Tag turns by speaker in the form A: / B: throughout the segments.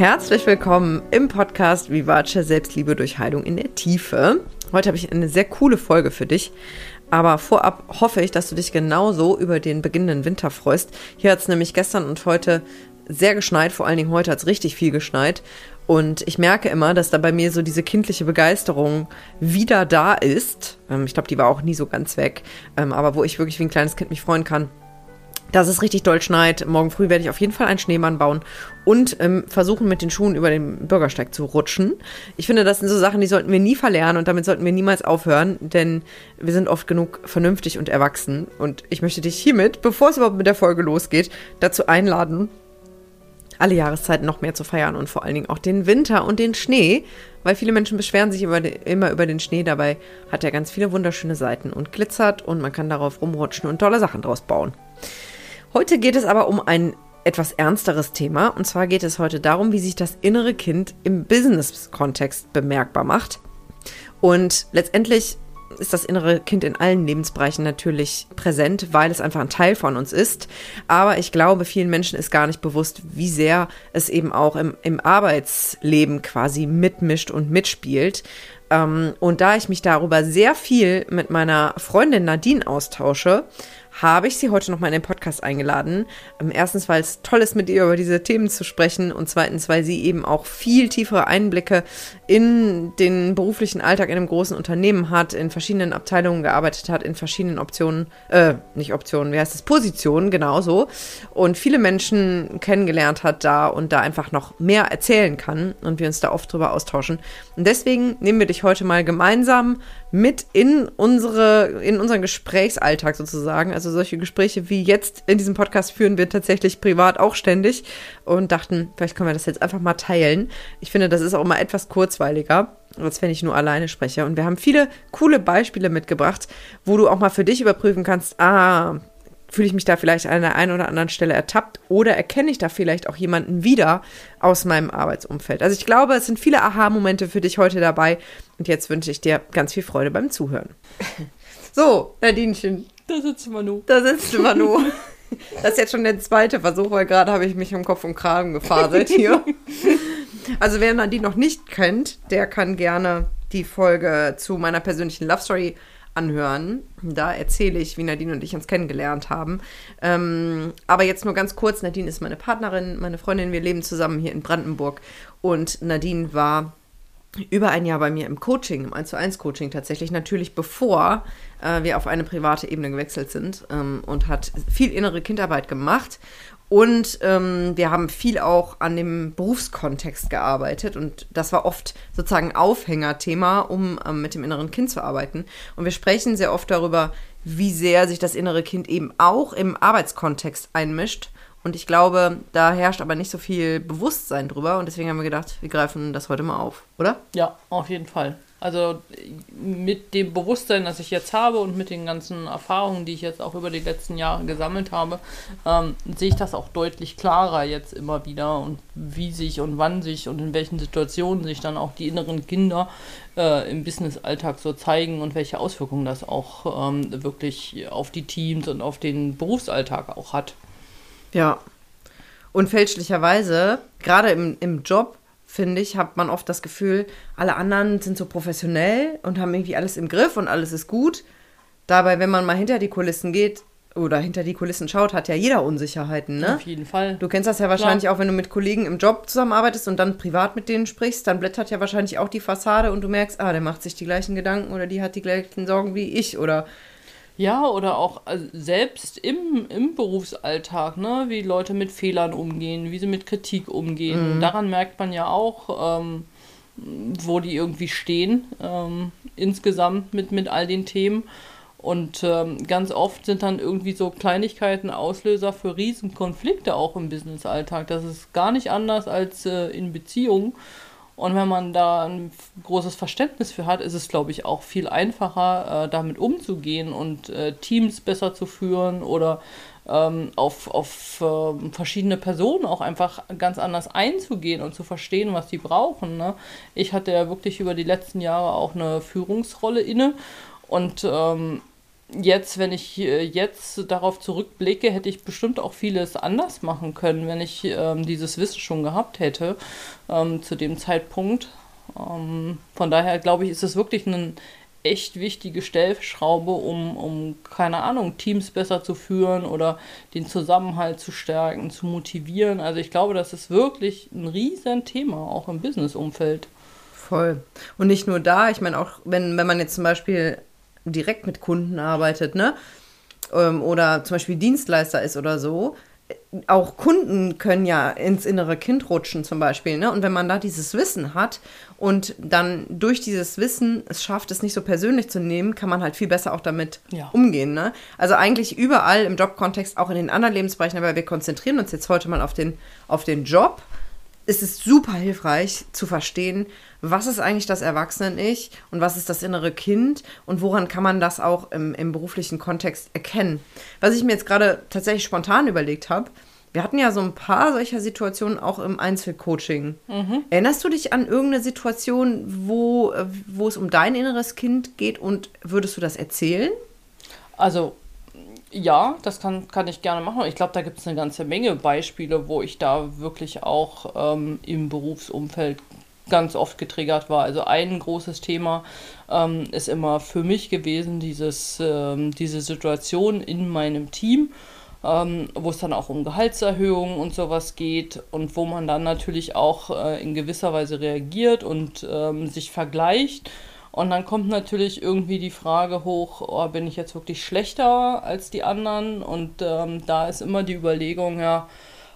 A: Herzlich willkommen im Podcast Vivace Selbstliebe durch Heilung in der Tiefe. Heute habe ich eine sehr coole Folge für dich. Aber vorab hoffe ich, dass du dich genauso über den beginnenden Winter freust. Hier hat es nämlich gestern und heute sehr geschneit, vor allen Dingen heute hat es richtig viel geschneit. Und ich merke immer, dass da bei mir so diese kindliche Begeisterung wieder da ist. Ähm, ich glaube, die war auch nie so ganz weg. Ähm, aber wo ich wirklich wie ein kleines Kind mich freuen kann, dass es richtig doll schneit. Morgen früh werde ich auf jeden Fall einen Schneemann bauen und ähm, versuchen, mit den Schuhen über den Bürgersteig zu rutschen. Ich finde, das sind so Sachen, die sollten wir nie verlernen und damit sollten wir niemals aufhören, denn wir sind oft genug vernünftig und erwachsen. Und ich möchte dich hiermit, bevor es überhaupt mit der Folge losgeht, dazu einladen, alle Jahreszeiten noch mehr zu feiern und vor allen Dingen auch den Winter und den Schnee, weil viele Menschen beschweren sich über immer über den Schnee. Dabei hat er ganz viele wunderschöne Seiten und glitzert und man kann darauf rumrutschen und tolle Sachen draus bauen. Heute geht es aber um ein etwas ernsteres Thema und zwar geht es heute darum, wie sich das innere Kind im Business-Kontext bemerkbar macht. Und letztendlich ist das innere Kind in allen Lebensbereichen natürlich präsent, weil es einfach ein Teil von uns ist. Aber ich glaube, vielen Menschen ist gar nicht bewusst, wie sehr es eben auch im, im Arbeitsleben quasi mitmischt und mitspielt. Ähm, und da ich mich darüber sehr viel mit meiner Freundin Nadine austausche, habe ich sie heute nochmal in den Podcast eingeladen. Ähm, erstens, weil es toll ist, mit ihr über diese Themen zu sprechen und zweitens, weil sie eben auch viel tiefere Einblicke in den beruflichen Alltag in einem großen Unternehmen hat, in verschiedenen Abteilungen gearbeitet hat, in verschiedenen Optionen, äh, nicht Optionen, wie heißt es, Positionen, genauso. Und viele Menschen kennengelernt hat da und da einfach noch mehr erzählen kann und wir uns da oft drüber austauschen. Und deswegen nehmen wir dich heute mal gemeinsam mit in unsere, in unseren Gesprächsalltag sozusagen. Also solche Gespräche wie jetzt in diesem Podcast führen wir tatsächlich privat auch ständig und dachten, vielleicht können wir das jetzt einfach mal teilen. Ich finde, das ist auch mal etwas kurzweiliger, als wenn ich nur alleine spreche. Und wir haben viele coole Beispiele mitgebracht, wo du auch mal für dich überprüfen kannst, ah, fühle ich mich da vielleicht an der einen oder anderen Stelle ertappt oder erkenne ich da vielleicht auch jemanden wieder aus meinem Arbeitsumfeld. Also ich glaube, es sind viele Aha-Momente für dich heute dabei und jetzt wünsche ich dir ganz viel Freude beim Zuhören. So, Nadinchen.
B: Da sitzt Manu.
A: Da sitzt Manu. Das ist jetzt schon der zweite Versuch, weil gerade habe ich mich im Kopf und Kragen gefaselt hier. Also wer Nadine noch nicht kennt, der kann gerne die Folge zu meiner persönlichen Love Story anhören. Da erzähle ich, wie Nadine und ich uns kennengelernt haben. Ähm, aber jetzt nur ganz kurz, Nadine ist meine Partnerin, meine Freundin, wir leben zusammen hier in Brandenburg und Nadine war über ein Jahr bei mir im Coaching, im 1 zu 1 Coaching tatsächlich, natürlich bevor äh, wir auf eine private Ebene gewechselt sind ähm, und hat viel innere Kindarbeit gemacht und ähm, wir haben viel auch an dem Berufskontext gearbeitet und das war oft sozusagen Aufhängerthema, um ähm, mit dem inneren Kind zu arbeiten. Und wir sprechen sehr oft darüber, wie sehr sich das innere Kind eben auch im Arbeitskontext einmischt. Und ich glaube, da herrscht aber nicht so viel Bewusstsein drüber und deswegen haben wir gedacht, wir greifen das heute mal auf, oder?
B: Ja, auf jeden Fall. Also mit dem Bewusstsein, das ich jetzt habe und mit den ganzen Erfahrungen, die ich jetzt auch über die letzten Jahre gesammelt habe, ähm, sehe ich das auch deutlich klarer jetzt immer wieder und wie sich und wann sich und in welchen Situationen sich dann auch die inneren Kinder äh, im Business-Alltag so zeigen und welche Auswirkungen das auch ähm, wirklich auf die Teams und auf den Berufsalltag auch hat.
A: Ja. Und fälschlicherweise, gerade im, im Job, finde ich, hat man oft das Gefühl, alle anderen sind so professionell und haben irgendwie alles im Griff und alles ist gut. Dabei, wenn man mal hinter die Kulissen geht oder hinter die Kulissen schaut, hat ja jeder Unsicherheiten, ne?
B: Auf jeden Fall.
A: Du kennst das ja wahrscheinlich Klar. auch, wenn du mit Kollegen im Job zusammenarbeitest und dann privat mit denen sprichst, dann blättert ja wahrscheinlich auch die Fassade und du merkst, ah, der macht sich die gleichen Gedanken oder die hat die gleichen Sorgen wie ich oder
B: ja, oder auch also selbst im, im Berufsalltag, ne, wie Leute mit Fehlern umgehen, wie sie mit Kritik umgehen. Mhm. Daran merkt man ja auch, ähm, wo die irgendwie stehen, ähm, insgesamt mit, mit all den Themen. Und ähm, ganz oft sind dann irgendwie so Kleinigkeiten Auslöser für Riesenkonflikte auch im Businessalltag. Das ist gar nicht anders als äh, in Beziehungen. Und wenn man da ein großes Verständnis für hat, ist es, glaube ich, auch viel einfacher, äh, damit umzugehen und äh, Teams besser zu führen oder ähm, auf, auf äh, verschiedene Personen auch einfach ganz anders einzugehen und zu verstehen, was die brauchen. Ne? Ich hatte ja wirklich über die letzten Jahre auch eine Führungsrolle inne und ähm, jetzt, wenn ich äh, jetzt darauf zurückblicke, hätte ich bestimmt auch vieles anders machen können, wenn ich ähm, dieses Wissen schon gehabt hätte ähm, zu dem Zeitpunkt. Ähm, von daher glaube ich, ist es wirklich ein echt wichtige Stellschraube, um, um, keine Ahnung, Teams besser zu führen oder den Zusammenhalt zu stärken, zu motivieren. Also ich glaube, das ist wirklich ein riesen Thema, auch im Business-Umfeld.
A: Voll. Und nicht nur da, ich meine auch, wenn, wenn man jetzt zum Beispiel direkt mit Kunden arbeitet, ne? Ähm, oder zum Beispiel Dienstleister ist oder so, auch Kunden können ja ins innere Kind rutschen zum Beispiel. Ne? Und wenn man da dieses Wissen hat und dann durch dieses Wissen es schafft, es nicht so persönlich zu nehmen, kann man halt viel besser auch damit ja. umgehen. Ne? Also eigentlich überall im Jobkontext, auch in den anderen Lebensbereichen, aber wir konzentrieren uns jetzt heute mal auf den, auf den Job ist es super hilfreich zu verstehen, was ist eigentlich das Erwachsenen-Ich und was ist das innere Kind und woran kann man das auch im, im beruflichen Kontext erkennen. Was ich mir jetzt gerade tatsächlich spontan überlegt habe, wir hatten ja so ein paar solcher Situationen auch im Einzelcoaching. Mhm. Erinnerst du dich an irgendeine Situation, wo, wo es um dein inneres Kind geht und würdest du das erzählen?
B: Also ja, das kann, kann ich gerne machen. Ich glaube, da gibt es eine ganze Menge Beispiele, wo ich da wirklich auch ähm, im Berufsumfeld ganz oft getriggert war. Also ein großes Thema ähm, ist immer für mich gewesen, dieses, ähm, diese Situation in meinem Team, ähm, wo es dann auch um Gehaltserhöhungen und sowas geht und wo man dann natürlich auch äh, in gewisser Weise reagiert und ähm, sich vergleicht und dann kommt natürlich irgendwie die Frage hoch, oh, bin ich jetzt wirklich schlechter als die anderen? Und ähm, da ist immer die Überlegung, ja,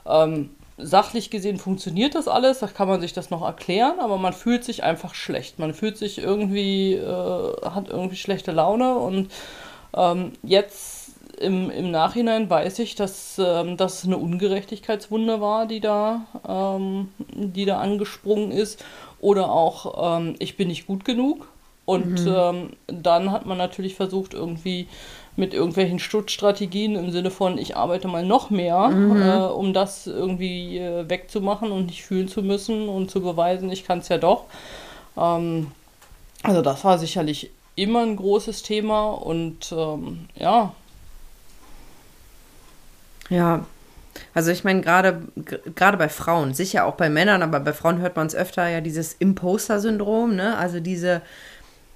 B: ähm, sachlich gesehen funktioniert das alles, da kann man sich das noch erklären, aber man fühlt sich einfach schlecht. Man fühlt sich irgendwie, äh, hat irgendwie schlechte Laune und ähm, jetzt im, im Nachhinein weiß ich, dass ähm, das eine Ungerechtigkeitswunde war, die da, ähm, die da angesprungen ist. Oder auch, ähm, ich bin nicht gut genug. Und mhm. ähm, dann hat man natürlich versucht, irgendwie mit irgendwelchen Stutzstrategien im Sinne von, ich arbeite mal noch mehr, mhm. äh, um das irgendwie äh, wegzumachen und nicht fühlen zu müssen und zu beweisen, ich kann es ja doch. Ähm, also das war sicherlich immer ein großes Thema und ähm, ja.
A: Ja, also ich meine, gerade gerade bei Frauen, sicher auch bei Männern, aber bei Frauen hört man es öfter ja dieses Imposter-Syndrom, ne? Also diese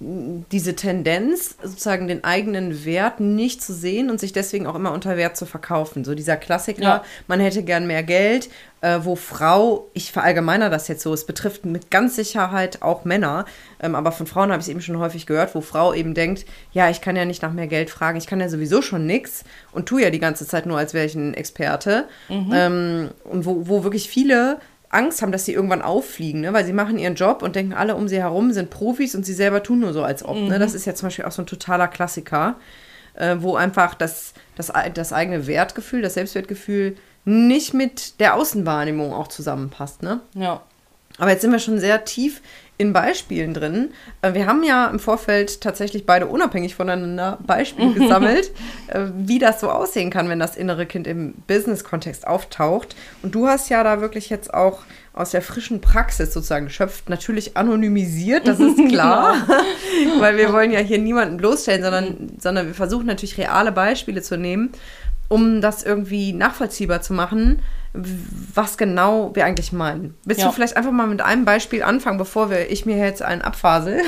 A: diese Tendenz, sozusagen den eigenen Wert nicht zu sehen und sich deswegen auch immer unter Wert zu verkaufen. So dieser Klassiker, ja. man hätte gern mehr Geld, äh, wo Frau, ich verallgemeiner das jetzt so, es betrifft mit ganz Sicherheit auch Männer, ähm, aber von Frauen habe ich es eben schon häufig gehört, wo Frau eben denkt, ja, ich kann ja nicht nach mehr Geld fragen, ich kann ja sowieso schon nichts und tue ja die ganze Zeit nur, als wäre ich ein Experte. Mhm. Ähm, und wo, wo wirklich viele Angst haben, dass sie irgendwann auffliegen, ne? weil sie machen ihren Job und denken, alle um sie herum sind Profis und sie selber tun nur so, als ob. Ne? Mhm. Ne? Das ist ja zum Beispiel auch so ein totaler Klassiker, äh, wo einfach das, das, das eigene Wertgefühl, das Selbstwertgefühl nicht mit der Außenwahrnehmung auch zusammenpasst. Ne?
B: Ja.
A: Aber jetzt sind wir schon sehr tief in Beispielen drin. Äh, wir haben ja im Vorfeld tatsächlich beide unabhängig voneinander Beispiele gesammelt, äh, wie das so aussehen kann, wenn das innere Kind im Business-Kontext auftaucht. Und du hast ja da wirklich jetzt auch aus der frischen Praxis sozusagen geschöpft, natürlich anonymisiert, das ist klar, weil wir wollen ja hier niemanden bloßstellen, sondern, sondern wir versuchen natürlich reale Beispiele zu nehmen, um das irgendwie nachvollziehbar zu machen was genau wir eigentlich meinen. Willst ja. du vielleicht einfach mal mit einem Beispiel anfangen, bevor wir, ich mir jetzt einen abfasel?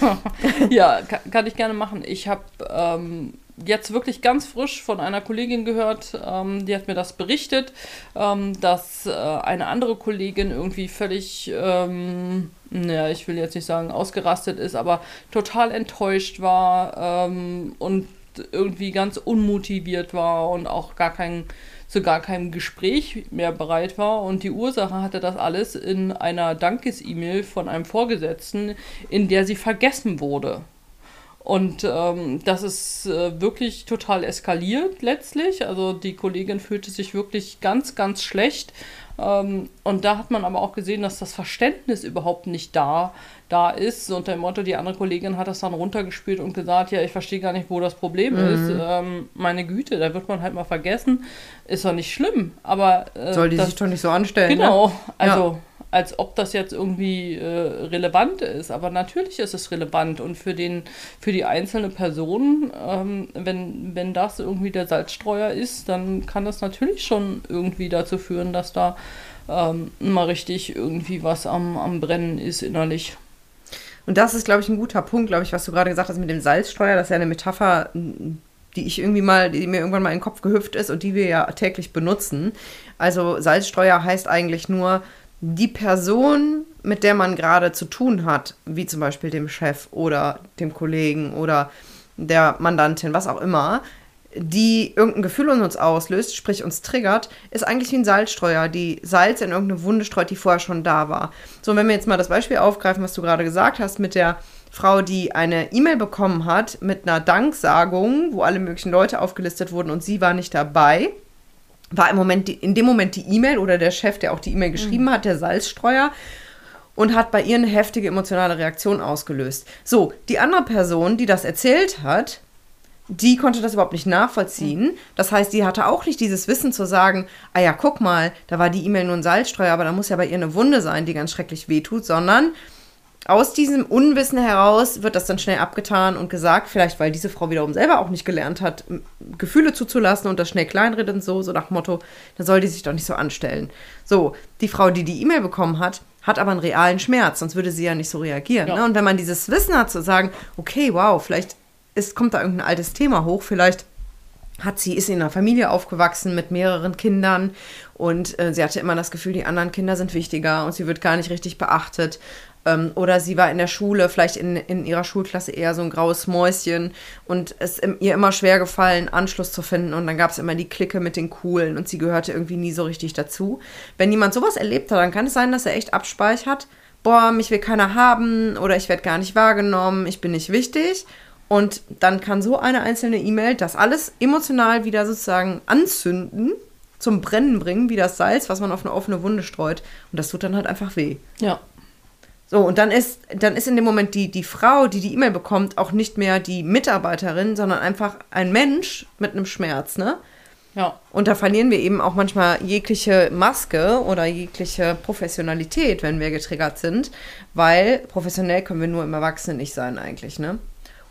B: ja, kann, kann, ich gerne machen. Ich habe ähm, jetzt wirklich ganz frisch von einer Kollegin gehört, ähm, die hat mir das berichtet, ähm, dass äh, eine andere Kollegin irgendwie völlig, ähm, naja, ich will jetzt nicht sagen ausgerastet ist, aber total enttäuscht war ähm, und irgendwie ganz unmotiviert war und auch gar keinen zu gar keinem Gespräch mehr bereit war. Und die Ursache hatte das alles in einer Dankes-E-Mail von einem Vorgesetzten, in der sie vergessen wurde. Und ähm, das ist äh, wirklich total eskaliert letztlich. Also die Kollegin fühlte sich wirklich ganz, ganz schlecht. Ähm, und da hat man aber auch gesehen, dass das Verständnis überhaupt nicht da da ist. Unter dem Motto, die andere Kollegin hat das dann runtergespielt und gesagt, ja, ich verstehe gar nicht, wo das Problem mhm. ist. Ähm, meine Güte, da wird man halt mal vergessen. Ist doch nicht schlimm, aber...
A: Äh, Soll die das, sich doch nicht so anstellen,
B: Genau, ne? also... Ja. als ob das jetzt irgendwie äh, relevant ist. Aber natürlich ist es relevant und für, den, für die einzelne Person, ähm, wenn, wenn das irgendwie der Salzstreuer ist, dann kann das natürlich schon irgendwie dazu führen, dass da ähm, mal richtig irgendwie was am, am Brennen ist innerlich.
A: Und das ist, glaube ich, ein guter Punkt, glaube ich, was du gerade gesagt hast mit dem Salzstreuer. Das ist ja eine Metapher, die ich irgendwie mal, die mir irgendwann mal in den Kopf gehüpft ist und die wir ja täglich benutzen. Also Salzstreuer heißt eigentlich nur die Person, mit der man gerade zu tun hat, wie zum Beispiel dem Chef oder dem Kollegen oder der Mandantin, was auch immer, die irgendein Gefühl in uns auslöst, sprich uns triggert, ist eigentlich wie ein Salzstreuer, die Salz in irgendeine Wunde streut, die vorher schon da war. So, wenn wir jetzt mal das Beispiel aufgreifen, was du gerade gesagt hast, mit der Frau, die eine E-Mail bekommen hat mit einer Danksagung, wo alle möglichen Leute aufgelistet wurden und sie war nicht dabei, war im Moment die, in dem Moment die E-Mail oder der Chef, der auch die E-Mail geschrieben mhm. hat, der Salzstreuer und hat bei ihr eine heftige emotionale Reaktion ausgelöst. So, die andere Person, die das erzählt hat, die konnte das überhaupt nicht nachvollziehen. Das heißt, die hatte auch nicht dieses Wissen zu sagen, ah ja, guck mal, da war die E-Mail nur ein Salzstreuer, aber da muss ja bei ihr eine Wunde sein, die ganz schrecklich wehtut, sondern aus diesem Unwissen heraus wird das dann schnell abgetan und gesagt, vielleicht weil diese Frau wiederum selber auch nicht gelernt hat, Gefühle zuzulassen und das schnell kleinredet und so, so nach Motto, dann soll die sich doch nicht so anstellen. So, die Frau, die die E-Mail bekommen hat, hat aber einen realen Schmerz, sonst würde sie ja nicht so reagieren. Ja. Ne? Und wenn man dieses Wissen hat, zu sagen, okay, wow, vielleicht ist, kommt da irgendein altes Thema hoch, vielleicht hat sie, ist in einer Familie aufgewachsen mit mehreren Kindern und äh, sie hatte immer das Gefühl, die anderen Kinder sind wichtiger und sie wird gar nicht richtig beachtet. Ähm, oder sie war in der Schule, vielleicht in, in ihrer Schulklasse eher so ein graues Mäuschen und es ist ihr immer schwer gefallen, Anschluss zu finden. Und dann gab es immer die Clique mit den Coolen und sie gehörte irgendwie nie so richtig dazu. Wenn jemand sowas erlebt hat, dann kann es sein, dass er echt abspeichert. Boah, mich will keiner haben oder ich werde gar nicht wahrgenommen, ich bin nicht wichtig. Und dann kann so eine einzelne E-Mail das alles emotional wieder sozusagen anzünden, zum Brennen bringen, wie das Salz, was man auf eine offene Wunde streut. Und das tut dann halt einfach weh.
B: Ja.
A: So, und dann ist, dann ist in dem Moment die, die Frau, die die E-Mail bekommt, auch nicht mehr die Mitarbeiterin, sondern einfach ein Mensch mit einem Schmerz, ne?
B: Ja.
A: Und da verlieren wir eben auch manchmal jegliche Maske oder jegliche Professionalität, wenn wir getriggert sind, weil professionell können wir nur im Erwachsenen nicht sein eigentlich, ne?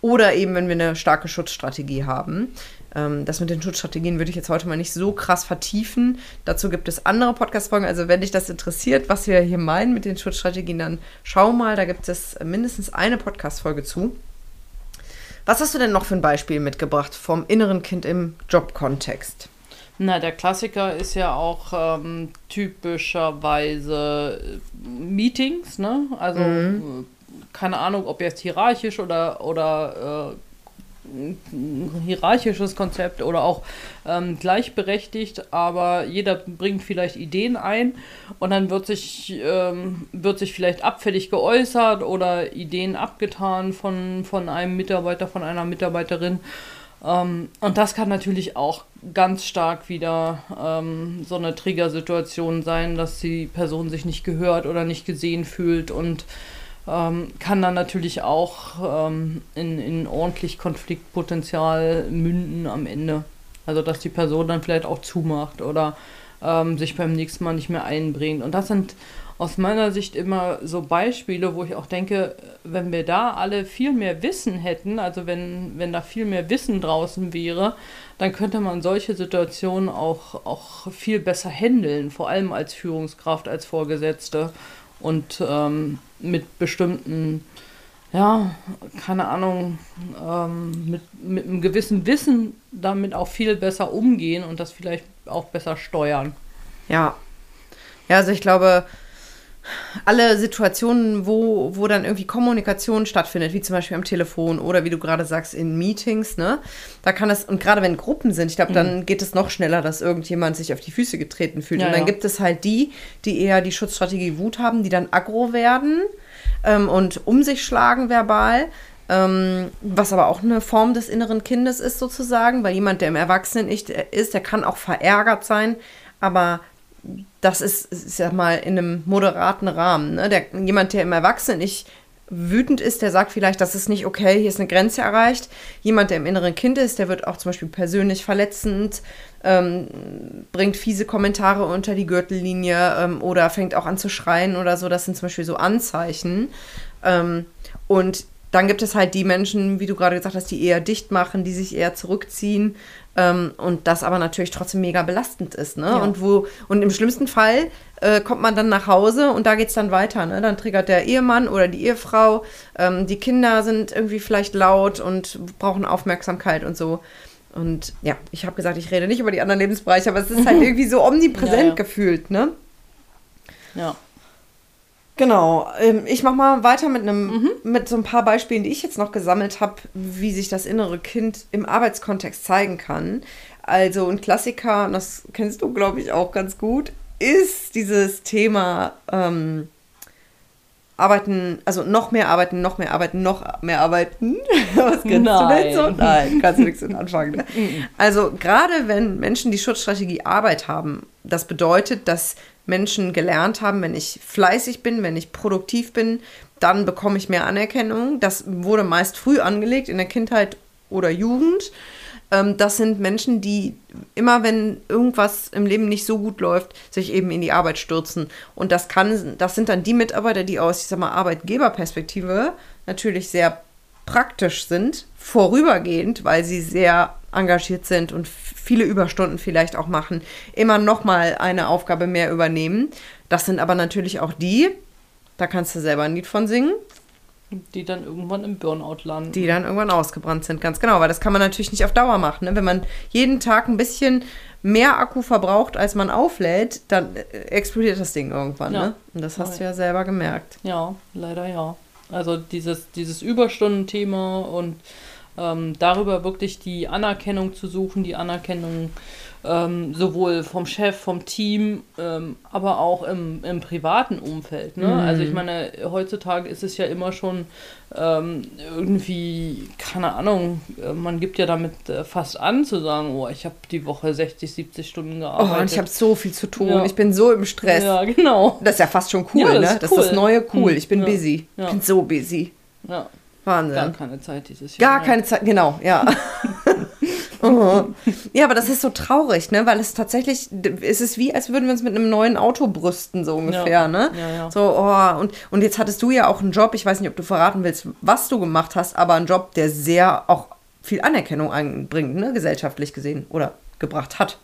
A: Oder eben, wenn wir eine starke Schutzstrategie haben. Ähm, das mit den Schutzstrategien würde ich jetzt heute mal nicht so krass vertiefen. Dazu gibt es andere Podcast-Folgen. Also, wenn dich das interessiert, was wir hier meinen mit den Schutzstrategien, dann schau mal, da gibt es mindestens eine Podcast-Folge zu. Was hast du denn noch für ein Beispiel mitgebracht vom inneren Kind im Jobkontext?
B: Na, der Klassiker ist ja auch ähm, typischerweise Meetings, ne? Also mhm. Keine Ahnung, ob jetzt hierarchisch oder, oder äh, hierarchisches Konzept oder auch ähm, gleichberechtigt, aber jeder bringt vielleicht Ideen ein und dann wird sich, ähm, wird sich vielleicht abfällig geäußert oder Ideen abgetan von, von einem Mitarbeiter, von einer Mitarbeiterin. Ähm, und das kann natürlich auch ganz stark wieder ähm, so eine Triggersituation sein, dass die Person sich nicht gehört oder nicht gesehen fühlt und ähm, kann dann natürlich auch ähm, in, in ordentlich Konfliktpotenzial münden am Ende. Also dass die Person dann vielleicht auch zumacht oder ähm, sich beim nächsten Mal nicht mehr einbringt. Und das sind aus meiner Sicht immer so Beispiele, wo ich auch denke, wenn wir da alle viel mehr Wissen hätten, also wenn, wenn da viel mehr Wissen draußen wäre, dann könnte man solche Situationen auch, auch viel besser handeln, vor allem als Führungskraft, als Vorgesetzte und ähm, mit bestimmten, ja, keine Ahnung, ähm, mit, mit einem gewissen Wissen damit auch viel besser umgehen und das vielleicht auch besser steuern.
A: Ja. Ja, also ich glaube, alle Situationen, wo, wo dann irgendwie Kommunikation stattfindet, wie zum Beispiel am Telefon oder wie du gerade sagst, in Meetings, ne? Da kann es, und gerade wenn Gruppen sind, ich glaube, mhm. dann geht es noch schneller, dass irgendjemand sich auf die Füße getreten fühlt. Ja, und dann ja. gibt es halt die, die eher die Schutzstrategie Wut haben, die dann aggro werden ähm, und um sich schlagen verbal. Ähm, was aber auch eine Form des inneren Kindes ist, sozusagen, weil jemand, der im Erwachsenen ist, der kann auch verärgert sein, aber das ist, ist ja mal in einem moderaten Rahmen. Ne? Der, jemand, der im Erwachsenen ich wütend ist, der sagt vielleicht, das ist nicht okay, hier ist eine Grenze erreicht. Jemand, der im inneren Kind ist, der wird auch zum Beispiel persönlich verletzend, ähm, bringt fiese Kommentare unter die Gürtellinie ähm, oder fängt auch an zu schreien oder so. Das sind zum Beispiel so Anzeichen. Ähm, und dann gibt es halt die Menschen, wie du gerade gesagt hast, die eher dicht machen, die sich eher zurückziehen ähm, und das aber natürlich trotzdem mega belastend ist. Ne? Ja. Und, wo, und im schlimmsten Fall äh, kommt man dann nach Hause und da geht es dann weiter. Ne? Dann triggert der Ehemann oder die Ehefrau, ähm, die Kinder sind irgendwie vielleicht laut und brauchen Aufmerksamkeit und so. Und ja, ich habe gesagt, ich rede nicht über die anderen Lebensbereiche, aber es ist halt irgendwie so omnipräsent ja, ja. gefühlt, ne?
B: Ja.
A: Genau. Ähm, ich mache mal weiter mit einem, mhm. mit so ein paar Beispielen, die ich jetzt noch gesammelt habe, wie sich das innere Kind im Arbeitskontext zeigen kann. Also ein Klassiker, das kennst du, glaube ich, auch ganz gut, ist dieses Thema ähm, arbeiten, also noch mehr arbeiten, noch mehr arbeiten, noch mehr arbeiten. Was kennst Nein. du denn so? Nein, kannst du nichts mit anfangen. Ne? also gerade wenn Menschen die Schutzstrategie Arbeit haben, das bedeutet, dass Menschen gelernt haben, wenn ich fleißig bin, wenn ich produktiv bin, dann bekomme ich mehr Anerkennung. Das wurde meist früh angelegt in der Kindheit oder Jugend. Ähm, das sind Menschen, die immer, wenn irgendwas im Leben nicht so gut läuft, sich eben in die Arbeit stürzen. Und das kann, das sind dann die Mitarbeiter, die aus, ich sag mal, Arbeitgeberperspektive natürlich sehr praktisch sind, vorübergehend, weil sie sehr engagiert sind und viele Überstunden vielleicht auch machen, immer noch mal eine Aufgabe mehr übernehmen. Das sind aber natürlich auch die, da kannst du selber ein Lied von singen.
B: Die dann irgendwann im Burnout landen.
A: Die dann irgendwann ausgebrannt sind, ganz genau. Weil das kann man natürlich nicht auf Dauer machen. Ne? Wenn man jeden Tag ein bisschen mehr Akku verbraucht, als man auflädt, dann äh, explodiert das Ding irgendwann. Ja. Ne? Und das hast ja. du ja selber gemerkt.
B: Ja, leider ja. Also dieses, dieses Überstundenthema und ähm, darüber wirklich die Anerkennung zu suchen, die Anerkennung ähm, sowohl vom Chef, vom Team, ähm, aber auch im, im privaten Umfeld. Ne? Mhm. Also ich meine, heutzutage ist es ja immer schon ähm, irgendwie, keine Ahnung, äh, man gibt ja damit äh, fast an zu sagen, oh, ich habe die Woche 60, 70 Stunden gearbeitet.
A: Oh, und ich habe so viel zu tun, ja. ich bin so im Stress.
B: Ja, genau.
A: Das ist ja fast schon cool, ja, das ne? Das cool. ist das neue cool. Ich bin ja. busy. Ich bin so busy.
B: Ja.
A: Wahnsinn.
B: Gar keine Zeit dieses Jahr.
A: Gar keine Zeit, genau, ja. oh. Ja, aber das ist so traurig, ne? Weil es tatsächlich, es ist wie, als würden wir uns mit einem neuen Auto brüsten, so ungefähr,
B: ja.
A: ne?
B: Ja, ja.
A: So, oh, und, und jetzt hattest du ja auch einen Job, ich weiß nicht, ob du verraten willst, was du gemacht hast, aber einen Job, der sehr auch viel Anerkennung einbringt, ne? Gesellschaftlich gesehen oder gebracht hat.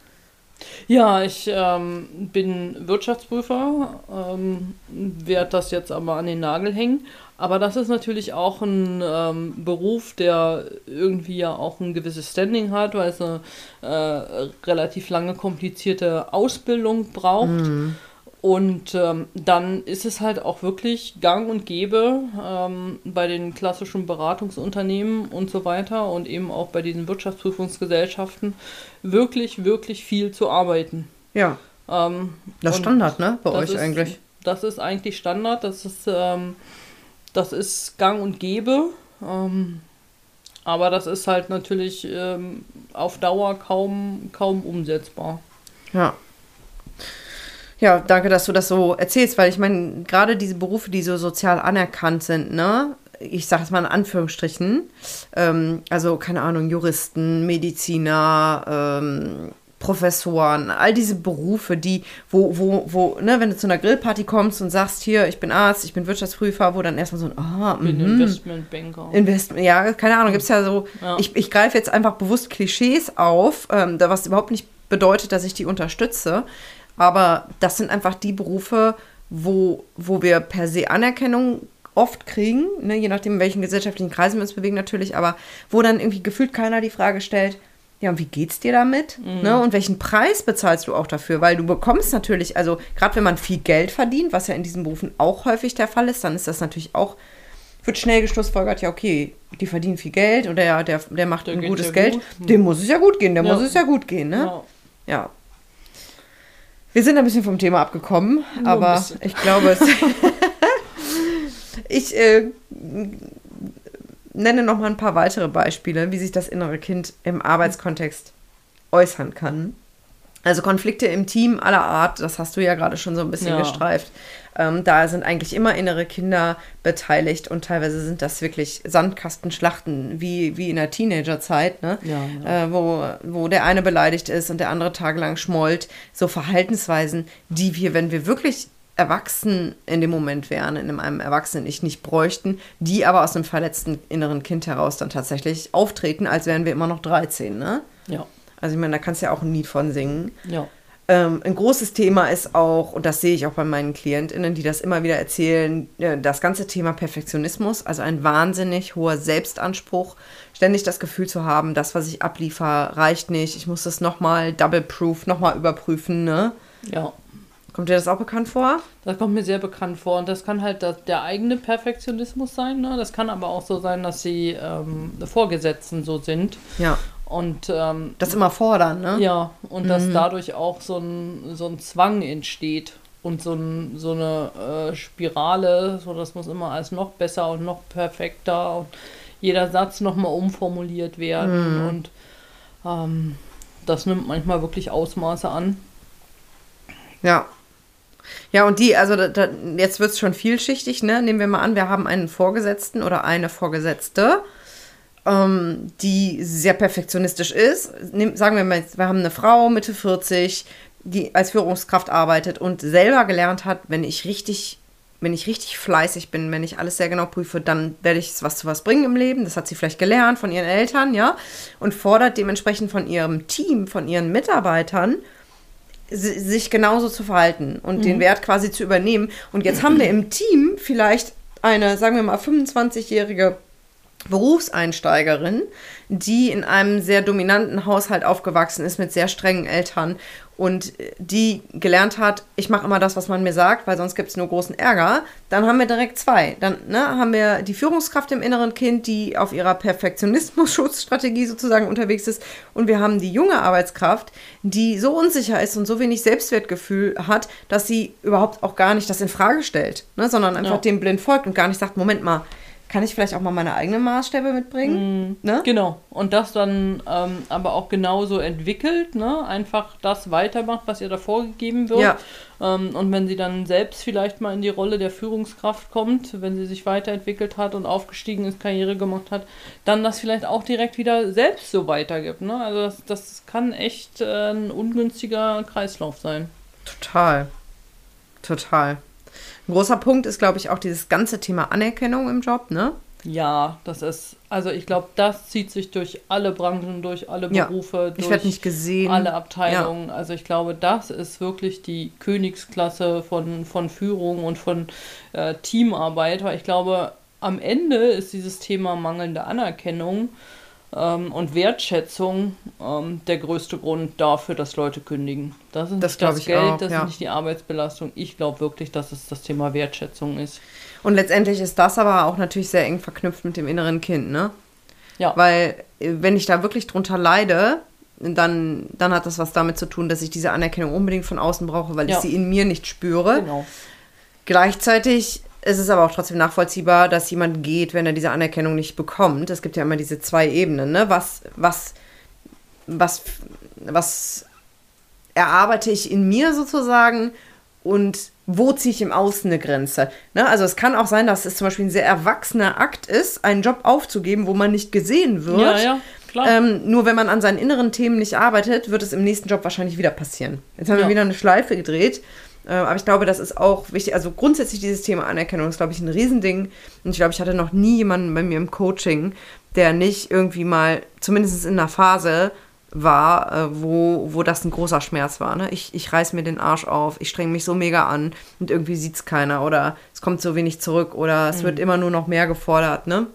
B: Ja, ich ähm, bin Wirtschaftsprüfer, ähm, werde das jetzt aber an den Nagel hängen. Aber das ist natürlich auch ein ähm, Beruf, der irgendwie ja auch ein gewisses Standing hat, weil es eine äh, relativ lange komplizierte Ausbildung braucht. Mhm. Und ähm, dann ist es halt auch wirklich gang und gäbe ähm, bei den klassischen Beratungsunternehmen und so weiter und eben auch bei diesen Wirtschaftsprüfungsgesellschaften wirklich, wirklich viel zu arbeiten.
A: Ja. Ähm, das Standard, ne? Bei euch
B: ist,
A: eigentlich.
B: Das ist eigentlich Standard. Das ist ähm, das ist gang und gäbe. Ähm, aber das ist halt natürlich ähm, auf Dauer kaum, kaum umsetzbar.
A: Ja. Ja, danke, dass du das so erzählst, weil ich meine, gerade diese Berufe, die so sozial anerkannt sind, ne? Ich sage es mal in Anführungsstrichen, ähm, also keine Ahnung, Juristen, Mediziner, ähm, Professoren, all diese Berufe, die, wo, wo, wo, ne, wenn du zu einer Grillparty kommst und sagst, hier, ich bin Arzt, ich bin Wirtschaftsprüfer, wo dann erstmal so ein, ah,
B: bin mm, Investmentbanker.
A: Investment, ja, keine Ahnung, gibt es ja so, ja. ich, ich greife jetzt einfach bewusst Klischees auf, ähm, was überhaupt nicht bedeutet, dass ich die unterstütze, aber das sind einfach die Berufe, wo, wo wir per se Anerkennung oft kriegen, ne, je nachdem, in welchen gesellschaftlichen Kreisen wir uns bewegen natürlich, aber wo dann irgendwie gefühlt keiner die Frage stellt, ja, und wie geht's dir damit? Mhm. Ne? Und welchen Preis bezahlst du auch dafür? Weil du bekommst natürlich, also gerade wenn man viel Geld verdient, was ja in diesen Berufen auch häufig der Fall ist, dann ist das natürlich auch, wird schnell geschlussfolgert, ja, okay, die verdienen viel Geld oder der, der, der macht der ein gutes Geld, gut. dem muss es ja gut gehen, dem ja. muss es ja gut gehen, ne? Ja. ja. Wir sind ein bisschen vom Thema abgekommen, Nur aber ich glaube es. ich äh, nenne noch mal ein paar weitere Beispiele, wie sich das innere Kind im Arbeitskontext äußern kann. Also Konflikte im Team aller Art, das hast du ja gerade schon so ein bisschen
B: Ja.
A: gestreift. Ähm, da sind eigentlich immer innere Kinder beteiligt und teilweise sind das wirklich Sandkastenschlachten wie, wie in der Teenagerzeit, ne?
B: Ja,
A: Äh, wo, wo der eine beleidigt ist und der andere tagelang schmollt. So Verhaltensweisen, die wir, wenn wir wirklich erwachsen in dem Moment wären, in einem erwachsenen Ich nicht bräuchten, die aber aus einem verletzten inneren Kind heraus dann tatsächlich auftreten, als wären wir immer noch 13, ne?
B: Ja,
A: Also ich meine, da kannst du ja auch ein Lied von singen.
B: ja.
A: Ähm, ein großes Thema ist auch, und das sehe ich auch bei meinen KlientInnen, die das immer wieder erzählen, äh, das ganze Thema Perfektionismus, also ein wahnsinnig hoher Selbstanspruch, ständig das Gefühl zu haben, das, was ich abliefer, reicht nicht, ich muss das nochmal double proof, nochmal überprüfen, ne?
B: Ja.
A: Kommt dir das auch bekannt vor?
B: Das kommt mir sehr bekannt vor. Und das kann halt das, der eigene Perfektionismus sein. Ne? Das kann aber auch so sein, dass die ähm, Vorgesetzten so sind.
A: Ja.
B: Und ähm,
A: Das immer fordern, ne?
B: ja, und dass dadurch auch so ein, so ein Zwang entsteht. Und so, ein, so eine äh, Spirale, so das muss immer alles noch besser und noch perfekter und jeder Satz nochmal umformuliert werden. Und ähm, das nimmt manchmal wirklich Ausmaße an.
A: Ja. Ja, und die, also da, da, jetzt wird es schon vielschichtig, ne? Nehmen wir mal an, wir haben einen Vorgesetzten oder eine Vorgesetzte, ähm, die sehr perfektionistisch ist. Nehm, sagen wir mal, wir haben eine Frau Mitte 40, die als Führungskraft arbeitet und selber gelernt hat, wenn ich richtig, wenn ich richtig fleißig bin, wenn ich alles sehr genau prüfe, dann werde ich was zu was bringen im Leben. Das hat sie vielleicht gelernt von ihren Eltern, ja, und fordert dementsprechend von ihrem Team, von ihren Mitarbeitern, si- sich genauso zu verhalten und den Wert quasi zu übernehmen. Und jetzt haben wir im Team vielleicht eine, sagen wir mal, 25-jährige Berufseinsteigerin, die in einem sehr dominanten Haushalt aufgewachsen ist mit sehr strengen Eltern und die gelernt hat, ich mache immer das, was man mir sagt, weil sonst gibt es nur großen Ärger, dann haben wir direkt zwei. Dann ne, haben wir die Führungskraft im inneren Kind, die auf ihrer Perfektionismus-Schutzstrategie sozusagen unterwegs ist und wir haben die junge Arbeitskraft, die so unsicher ist und so wenig Selbstwertgefühl hat, dass sie überhaupt auch gar nicht das in Frage stellt, ne, sondern einfach
B: Ja.
A: dem blind folgt und gar nicht sagt, Moment mal, kann ich vielleicht auch mal meine eigenen Maßstäbe mitbringen? Ne?
B: Genau. Und das dann ähm, aber auch genauso entwickelt, ne? Einfach das weitermacht, was ihr da vorgegeben wird.
A: Ja.
B: Ähm, und wenn sie dann selbst vielleicht mal in die Rolle der Führungskraft kommt, wenn sie sich weiterentwickelt hat und aufgestiegen ist, Karriere gemacht hat, dann das vielleicht auch direkt wieder selbst so weitergibt. Ne? Also das, das kann echt äh, ein ungünstiger Kreislauf sein.
A: Total. Total. Ein großer Punkt ist, glaube ich, auch dieses ganze Thema Anerkennung im Job, ne?
B: Ja, das ist, also ich glaube, das zieht sich durch alle Branchen, durch alle
A: Ja.
B: Berufe,
A: Ich
B: durch
A: werde nicht gesehen.
B: alle Abteilungen. Also ich glaube, das ist wirklich die Königsklasse von, von Führung und von äh, Teamarbeit, weil ich glaube, am Ende ist dieses Thema mangelnde Anerkennung ähm, und Wertschätzung ähm, der größte Grund dafür, dass Leute kündigen. Das ist
A: Das
B: nicht das Geld,
A: auch,
B: das
A: ja.
B: ist nicht die Arbeitsbelastung. Ich glaube wirklich, dass es das Thema Wertschätzung ist.
A: Und letztendlich ist das aber auch natürlich sehr eng verknüpft mit dem inneren Kind, ne?
B: Ja.
A: Weil, äh, wenn ich da wirklich drunter leide, dann, dann hat das was damit zu tun, dass ich diese Anerkennung unbedingt von außen brauche, weil
B: Ja.
A: ich sie in mir nicht spüre.
B: Genau.
A: Gleichzeitig ist es aber auch trotzdem nachvollziehbar, dass jemand geht, wenn er diese Anerkennung nicht bekommt. Es gibt ja immer diese zwei Ebenen, ne? Was, was, was, was erarbeite ich in mir sozusagen und wo ziehe ich im Außen eine Grenze? Ne? Also es kann auch sein, dass es zum Beispiel ein sehr erwachsener Akt ist, einen Job aufzugeben, wo man nicht gesehen wird.
B: Ja, ja, klar.
A: Ähm, nur wenn man an seinen inneren Themen nicht arbeitet, wird es im nächsten Job wahrscheinlich wieder passieren. Jetzt haben wir
B: Ja.
A: wieder eine Schleife gedreht. Äh, aber ich glaube, das ist auch wichtig. Also grundsätzlich dieses Thema Anerkennung ist, glaube ich, ein Riesending. Und ich glaube, ich hatte noch nie jemanden bei mir im Coaching, der nicht irgendwie mal, zumindest in einer Phase, war, äh, wo, wo das ein großer Schmerz war. Ne? Ich, ich reiß mir den Arsch auf, ich strenge mich so mega an und irgendwie sieht es keiner oder es kommt so wenig zurück oder es wird immer nur noch mehr gefordert. Ne?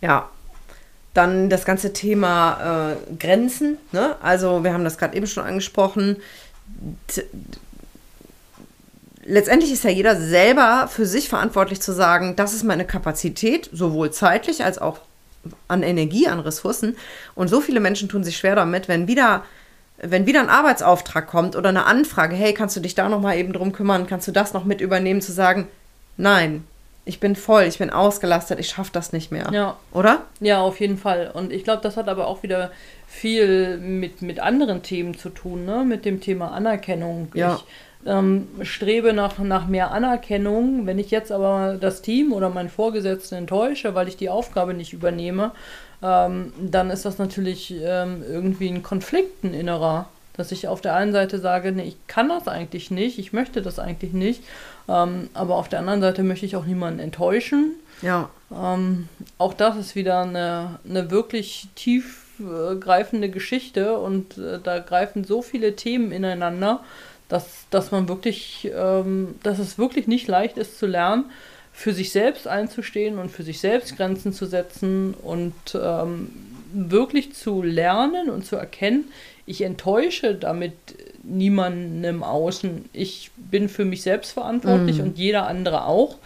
A: Ja, dann das ganze Thema äh, Grenzen. Ne? Also wir haben das gerade eben schon angesprochen. Letztendlich ist ja jeder selber für sich verantwortlich zu sagen, das ist meine Kapazität, sowohl zeitlich als auch an Energie, an Ressourcen. Und so viele Menschen tun sich schwer damit, wenn wieder, wenn wieder ein Arbeitsauftrag kommt oder eine Anfrage, hey, kannst du dich da noch mal eben drum kümmern, kannst du das noch mit übernehmen, zu sagen, nein, ich bin voll, ich bin ausgelastet, ich schaffe das nicht mehr.
B: Ja.
A: Oder?
B: Ja, auf jeden Fall. Und ich glaube, das hat aber auch wieder viel mit, mit anderen Themen zu tun, ne? mit dem Thema Anerkennung.
A: Ja.
B: Ich ähm, strebe nach, nach mehr Anerkennung. Wenn ich jetzt aber das Team oder meinen Vorgesetzten enttäusche, weil ich die Aufgabe nicht übernehme, ähm, dann ist das natürlich ähm, irgendwie ein Konflikt, ein innerer. Dass ich auf der einen Seite sage, nee, ich kann das eigentlich nicht, ich möchte das eigentlich nicht, ähm, aber auf der anderen Seite möchte ich auch niemanden enttäuschen.
A: Ja.
B: Ähm, auch das ist wieder eine, eine wirklich tiefgreifende Geschichte und äh, da greifen so viele Themen ineinander, dass, dass man wirklich, ähm, dass es wirklich nicht leicht ist zu lernen, für sich selbst einzustehen und für sich selbst Grenzen zu setzen und ähm, wirklich zu lernen und zu erkennen, ich enttäusche damit niemanden im Außen. Ich bin für mich selbst verantwortlich und jeder andere auch.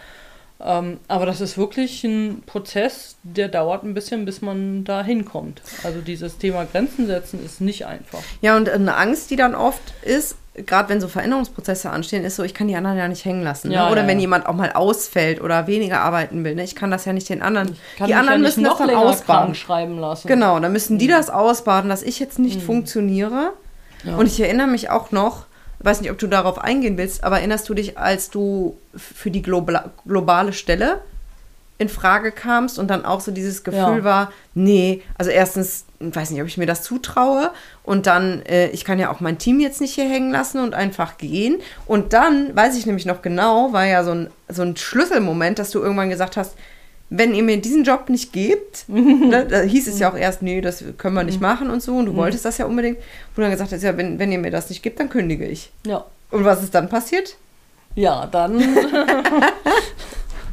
B: Ähm, aber das ist wirklich ein Prozess, der dauert ein bisschen, bis man da hinkommt. Also dieses Thema Grenzen setzen ist nicht einfach.
A: Ja, und eine Angst, die dann oft ist, gerade wenn so Veränderungsprozesse anstehen, ist so, ich kann die anderen ja nicht hängen lassen.
B: Ja,
A: ne? Oder
B: ja,
A: wenn
B: ja.
A: jemand auch mal ausfällt oder weniger arbeiten will. Ne? Ich kann das ja nicht den anderen. Die anderen müssen das
B: noch
A: dann
B: länger
A: ausbaden.
B: schreiben lassen.
A: Genau, dann müssen die das ausbaden, dass ich jetzt nicht funktioniere.
B: Ja.
A: Und ich erinnere mich auch noch, weiß nicht, ob du darauf eingehen willst, aber erinnerst du dich, als du für die Globa globale Stelle in Frage kamst und dann auch so dieses Gefühl
B: Ja.
A: war, nee, also erstens, weiß nicht, ob ich mir das zutraue und dann, äh, ich kann ja auch mein Team jetzt nicht hier hängen lassen und einfach gehen. Und dann, weiß ich nämlich noch genau, war ja so ein, so ein Schlüsselmoment, dass du irgendwann gesagt hast, wenn ihr mir diesen Job nicht gebt, ne, da hieß es ja auch erst, nee, das können wir nicht machen und so, und du wolltest das ja unbedingt, wo du dann gesagt hast, ja, wenn, wenn ihr mir das nicht gebt, dann kündige ich.
B: Ja.
A: Und was ist dann passiert?
B: Ja, dann,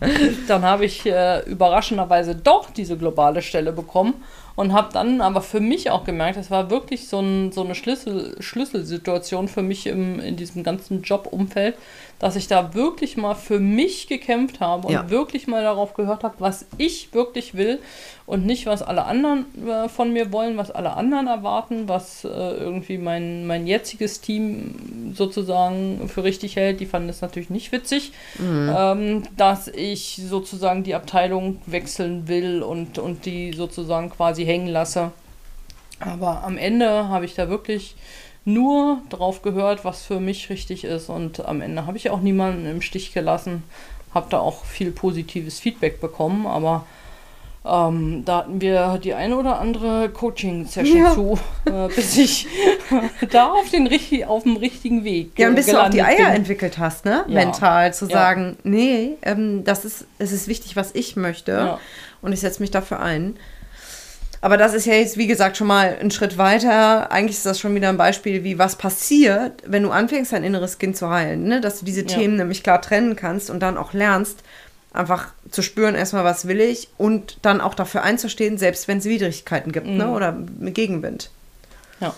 B: dann habe ich äh, überraschenderweise doch diese globale Stelle bekommen und habe dann aber für mich auch gemerkt, das war wirklich so, ein, so eine Schlüssel, Schlüsselsituation für mich im, in diesem ganzen Jobumfeld, dass ich da wirklich mal für mich gekämpft habe und
A: Ja.
B: wirklich mal darauf gehört habe, was ich wirklich will und nicht, was alle anderen äh, von mir wollen, was alle anderen erwarten, was äh, irgendwie mein, mein jetziges Team sozusagen für richtig hält. Die fanden es natürlich nicht witzig, ähm, dass ich sozusagen die Abteilung wechseln will und, und die sozusagen quasi hängen lasse. Aber am Ende habe ich da wirklich nur drauf gehört, was für mich richtig ist. Und am Ende habe ich auch niemanden im Stich gelassen. Habe da auch viel positives Feedback bekommen, aber ähm, da hatten wir die eine oder andere Coaching-Session
A: Ja.
B: zu, äh, bis ich da auf, den, richtig- auf dem richtigen Weg
A: Ja, und bis du auch die Eier
B: bin.
A: entwickelt hast, ne?
B: Ja.
A: Mental, zu
B: Ja.
A: sagen, nee, ähm, das ist, es ist wichtig, was ich möchte. Und ich setze mich dafür ein. Aber das ist ja jetzt, wie gesagt, schon mal ein Schritt weiter. Eigentlich ist das schon wieder ein Beispiel, wie was passiert, wenn du anfängst, dein inneres Kind zu heilen. Ne? Dass du diese
B: Ja.
A: Themen nämlich klar trennen kannst und dann auch lernst, einfach zu spüren, erstmal, was will ich und dann auch dafür einzustehen, selbst wenn es Widrigkeiten gibt ne? oder Gegenwind.
B: Ja.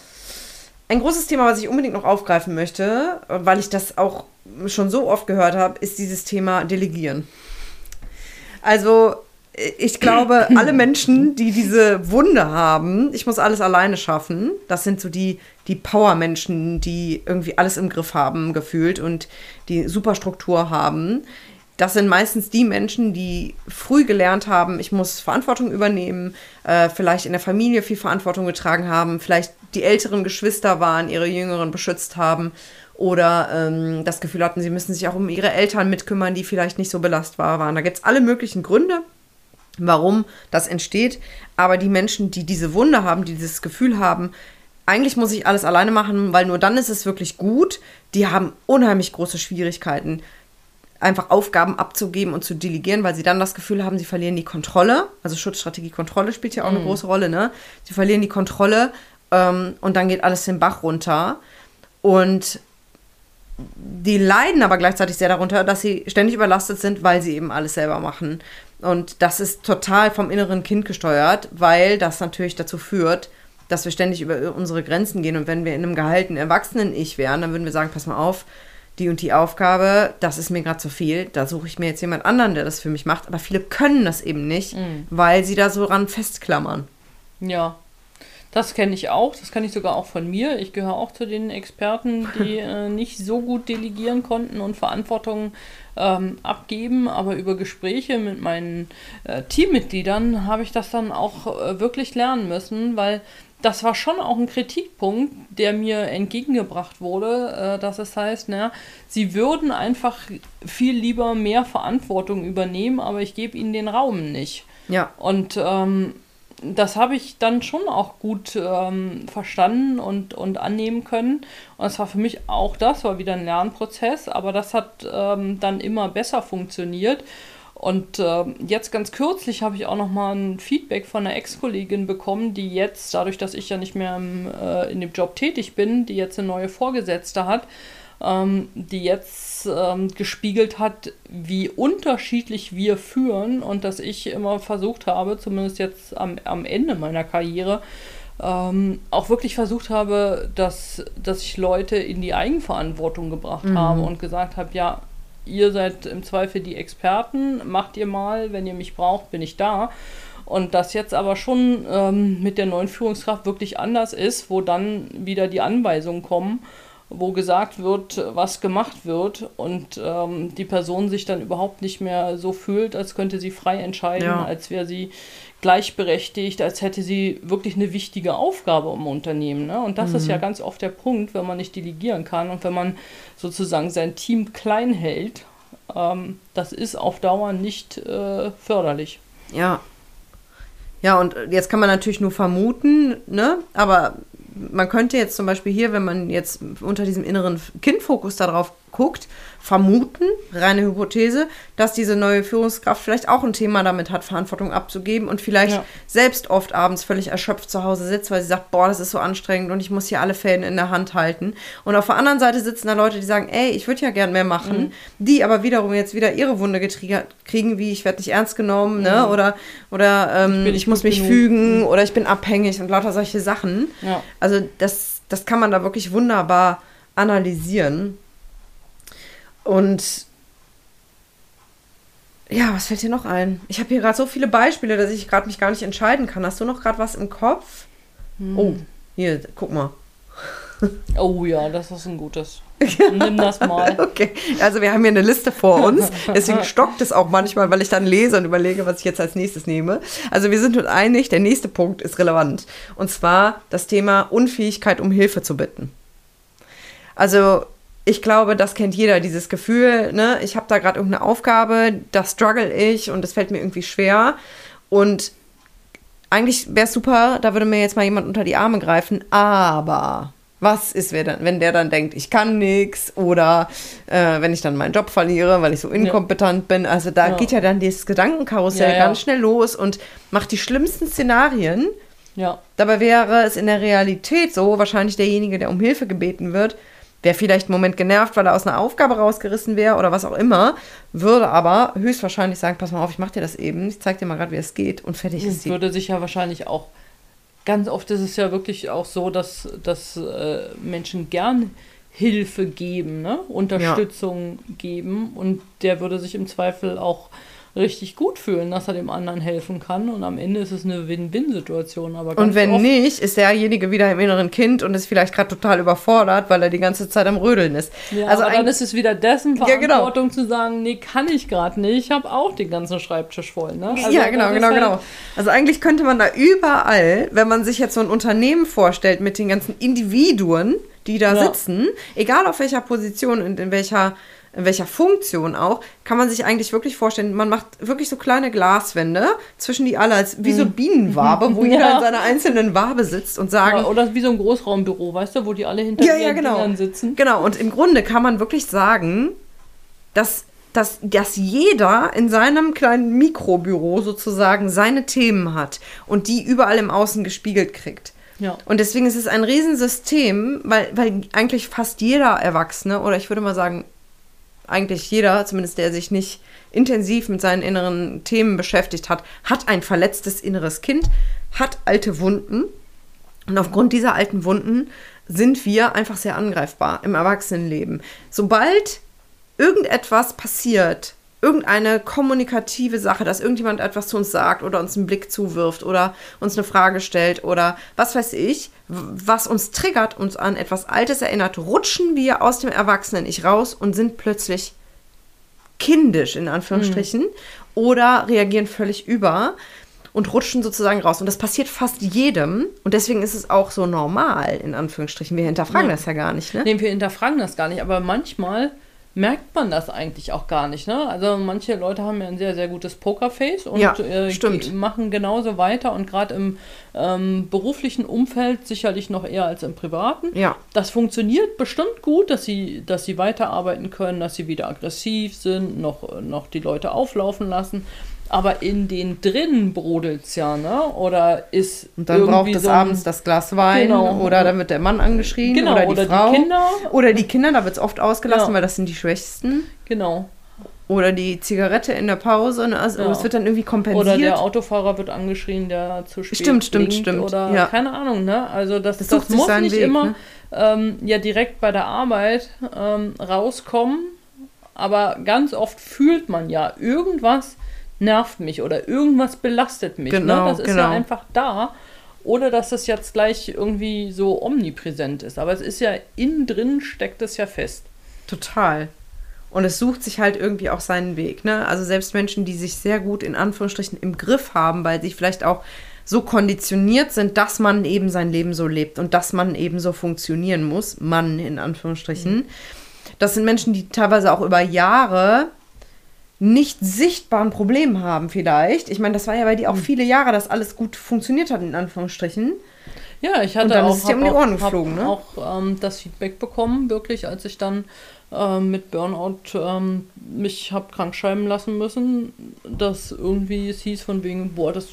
A: Ein großes Thema, was ich unbedingt noch aufgreifen möchte, weil ich das auch schon so oft gehört habe, ist dieses Thema Delegieren. Also ich glaube, alle Menschen, die diese Wunde haben, ich muss alles alleine schaffen, das sind so die, die Power-Menschen, die irgendwie alles im Griff haben, gefühlt und die Superstruktur haben. Das sind meistens die Menschen, die früh gelernt haben, ich muss Verantwortung übernehmen, äh, vielleicht in der Familie viel Verantwortung getragen haben, vielleicht die älteren Geschwister waren, ihre Jüngeren beschützt haben oder ähm, das Gefühl hatten, sie müssen sich auch um ihre Eltern mitkümmern, die vielleicht nicht so belastbar waren. Da gibt es alle möglichen Gründe, warum das entsteht. Aber die Menschen, die diese Wunde haben, die dieses Gefühl haben, eigentlich muss ich alles alleine machen, weil nur dann ist es wirklich gut, die haben unheimlich große Schwierigkeiten, einfach Aufgaben abzugeben und zu delegieren, weil sie dann das Gefühl haben, sie verlieren die Kontrolle. Also Schutzstrategie Kontrolle spielt ja auch eine große Rolle, ne? Sie verlieren die Kontrolle ähm, und dann geht alles den Bach runter. Und die leiden aber gleichzeitig sehr darunter, dass sie ständig überlastet sind, weil sie eben alles selber machen. Und das ist total vom inneren Kind gesteuert, weil das natürlich dazu führt, dass wir ständig über unsere Grenzen gehen. Und wenn wir in einem gehaltenen Erwachsenen-Ich wären, dann würden wir sagen, pass mal auf, die und die Aufgabe, das ist mir gerade zu viel, da suche ich mir jetzt jemand anderen, der das für mich macht. Aber viele können das eben nicht, weil sie da so ran festklammern.
B: Ja. Das kenne ich auch, das kenne ich sogar auch von mir. Ich gehöre auch zu den Experten, die äh, nicht so gut delegieren konnten und Verantwortung ähm, abgeben, aber über Gespräche mit meinen äh, Teammitgliedern habe ich das dann auch äh, wirklich lernen müssen, weil das war schon auch ein Kritikpunkt, der mir entgegengebracht wurde, äh, dass es heißt, na, sie würden einfach viel lieber mehr Verantwortung übernehmen, aber ich gebe ihnen den Raum nicht.
A: Ja.
B: Und ähm, das habe ich dann schon auch gut ähm, verstanden und, und annehmen können. Und es war für mich auch das, war wieder ein Lernprozess, aber das hat ähm, dann immer besser funktioniert. Und äh, jetzt ganz kürzlich habe ich auch noch mal ein Feedback von einer Ex-Kollegin bekommen, die jetzt, dadurch, dass ich ja nicht mehr im, äh, in dem Job tätig bin, die jetzt eine neue Vorgesetzte hat, ähm, die jetzt ähm, gespiegelt hat, wie unterschiedlich wir führen und dass ich immer versucht habe, zumindest jetzt am, am Ende meiner Karriere, ähm, auch wirklich versucht habe, dass, dass ich Leute in die Eigenverantwortung gebracht mhm. habe und gesagt habe, ja, ihr seid im Zweifel die Experten, macht ihr mal, wenn ihr mich braucht, bin ich da. Und das jetzt aber schon ähm, mit der neuen Führungskraft wirklich anders ist, wo dann wieder die Anweisungen kommen wo gesagt wird, was gemacht wird und ähm, die Person sich dann überhaupt nicht mehr so fühlt, als könnte sie frei entscheiden, ja. als wäre sie gleichberechtigt, als hätte sie wirklich eine wichtige Aufgabe im Unternehmen. Ne? Und das mhm. ist ja ganz oft der Punkt, wenn man nicht delegieren kann und wenn man sozusagen sein Team klein hält, ähm, das ist auf Dauer nicht äh, förderlich.
A: Ja. Ja, und jetzt kann man natürlich nur vermuten, ne? Aber man könnte jetzt zum Beispiel hier, wenn man jetzt unter diesem inneren Kindfokus darauf guckt, vermuten, reine Hypothese, dass diese neue Führungskraft vielleicht auch ein Thema damit hat, Verantwortung abzugeben und vielleicht ja. selbst oft abends völlig erschöpft zu Hause sitzt, weil sie sagt, boah, das ist so anstrengend und ich muss hier alle Fäden in der Hand halten. Und auf der anderen Seite sitzen da Leute, die sagen, ey, ich würde ja gern mehr machen, mhm. die aber wiederum jetzt wieder ihre Wunde getriggert kriegen, wie ich werde nicht ernst genommen, ne? mhm. ne? Oder, oder ähm, ich, ich muss mich genug. fügen mhm. oder ich bin abhängig und lauter solche Sachen. Ja. Also das, das kann man da wirklich wunderbar analysieren. Und ja, was fällt dir noch ein? Ich habe hier gerade so viele Beispiele, dass ich gerade mich gar nicht entscheiden kann. Hast du noch gerade was im Kopf? Hm. Oh, hier, guck mal.
B: Oh ja, das ist ein gutes. Nimm das mal.
A: Okay, also wir haben hier eine Liste vor uns. Deswegen stockt es auch manchmal, weil ich dann lese und überlege, was ich jetzt als nächstes nehme. Also wir sind uns einig, der nächste Punkt ist relevant. Und zwar das Thema Unfähigkeit, um Hilfe zu bitten. Also ich glaube, das kennt jeder, dieses Gefühl, ne, ich habe da gerade irgendeine Aufgabe, da struggle ich und es fällt mir irgendwie schwer. Und eigentlich wäre es super, da würde mir jetzt mal jemand unter die Arme greifen, aber was ist, wenn der dann denkt, ich kann nichts oder äh, wenn ich dann meinen Job verliere, weil ich so inkompetent ja. bin. Also da ja. geht ja dann dieses Gedankenkarussell ja, ganz schnell los und macht die schlimmsten Szenarien. Dabei wäre es in der Realität so, wahrscheinlich derjenige, der um Hilfe gebeten wird, wäre vielleicht einen Moment genervt, weil er aus einer Aufgabe rausgerissen wäre oder was auch immer, würde aber höchstwahrscheinlich sagen, pass mal auf, ich mach dir das eben, ich zeig dir mal gerade, wie es geht und fertig ist
B: sie. Würde sich ja wahrscheinlich auch, ganz oft ist es ja wirklich auch so, dass, dass äh, Menschen gern Hilfe geben, ne? Unterstützung ja. geben und der würde sich im Zweifel auch richtig gut fühlen, dass er dem anderen helfen kann. Und am Ende ist es eine Win-Win-Situation.
A: und wenn nicht, ist derjenige wieder im inneren Kind und ist vielleicht gerade total überfordert, weil er die ganze Zeit am Rödeln ist.
B: Ja, also aber dann ist es wieder dessen Verantwortung ja, genau. zu sagen, nee, kann ich gerade nicht. Ich habe auch den ganzen Schreibtisch voll. Ne?
A: Also ja, genau, genau, halt genau. Also eigentlich könnte man da überall, wenn man sich jetzt so ein Unternehmen vorstellt mit den ganzen Individuen, die da ja. sitzen, egal auf welcher Position und in welcher in welcher Funktion auch, kann man sich eigentlich wirklich vorstellen, man macht wirklich so kleine Glaswände zwischen die alle, als wie so mhm. Bienenwabe, wo ja. jeder in seiner einzelnen Wabe sitzt und sagen.
B: Oder, oder wie so ein Großraumbüro, weißt du, wo die alle hinter ja, ja,
A: genau.
B: sitzen.
A: Genau, und im Grunde kann man wirklich sagen, dass dass, dass jeder in seinem kleinen Mikrobüro sozusagen seine Themen hat und die überall im Außen gespiegelt kriegt. Ja. Und deswegen ist es ein Riesensystem, weil, weil eigentlich fast jeder Erwachsene, oder ich würde mal sagen, eigentlich jeder, zumindest der sich nicht intensiv mit seinen inneren Themen beschäftigt hat, hat ein verletztes inneres Kind, hat alte Wunden. Und aufgrund dieser alten Wunden sind wir einfach sehr angreifbar im Erwachsenenleben. Sobald irgendetwas passiert, irgendeine kommunikative Sache, dass irgendjemand etwas zu uns sagt oder uns einen Blick zuwirft oder uns eine Frage stellt oder was weiß ich, was uns triggert, uns an etwas Altes erinnert, rutschen wir aus dem Erwachsenen-Ich raus und sind plötzlich kindisch in Anführungsstrichen mhm. oder reagieren völlig über und rutschen sozusagen raus. Und das passiert fast jedem. Und deswegen ist es auch so normal, in Anführungsstrichen. Wir hinterfragen ja. das ja gar nicht. Ne?
B: Nee, wir hinterfragen das gar nicht. Aber manchmal merkt man das eigentlich auch gar nicht. Ne? Also manche Leute haben ja ein sehr, sehr gutes Pokerface und ja, äh, machen genauso weiter und gerade im ähm, beruflichen Umfeld sicherlich noch eher als im privaten.
A: Ja.
B: Das funktioniert bestimmt gut, dass sie, dass sie weiterarbeiten können, dass sie wieder aggressiv sind, noch, noch die Leute auflaufen lassen aber in den drinnen brodelt es ja, ne? Oder ist.
A: Und dann braucht es so abends das Glas Wein genau. oder dann wird der Mann angeschrien genau, oder die oder Frau. Die Kinder. Oder die Kinder, da wird es oft ausgelassen, ja. weil das sind die Schwächsten.
B: Genau.
A: Oder die Zigarette in der Pause, ne? also ja. es wird dann irgendwie kompensiert.
B: Oder der Autofahrer wird angeschrien, der zu spät
A: Stimmt, stimmt, stimmt.
B: Oder ja. keine Ahnung, ne? Also das, das, das muss nicht Weg, immer ne? ähm, ja direkt bei der Arbeit ähm, rauskommen, aber ganz oft fühlt man ja irgendwas nervt mich oder irgendwas belastet mich. Ne? Genau, ne? Das ist genau. ja einfach da, ohne dass es jetzt gleich irgendwie so omnipräsent ist. Aber es ist ja innen drin, steckt es ja fest.
A: Total. Und es sucht sich halt irgendwie auch seinen Weg. Ne? Also selbst Menschen, die sich sehr gut in Anführungsstrichen im Griff haben, weil sie vielleicht auch so konditioniert sind, dass man eben sein Leben so lebt und dass man eben so funktionieren muss, Mann in Anführungsstrichen. Mhm. Das sind Menschen, die teilweise auch über Jahre nicht sichtbaren Problem haben vielleicht. Ich meine, das war ja bei dir auch hm. viele Jahre, dass alles gut funktioniert hat, in Anführungsstrichen.
B: Ja, ich hatte auch, um Ohren geflogen, ne? auch ähm, das Feedback bekommen, wirklich, als ich dann ähm, mit Burnout ähm, mich habe krank schreiben lassen müssen, dass irgendwie es hieß von wegen, boah, das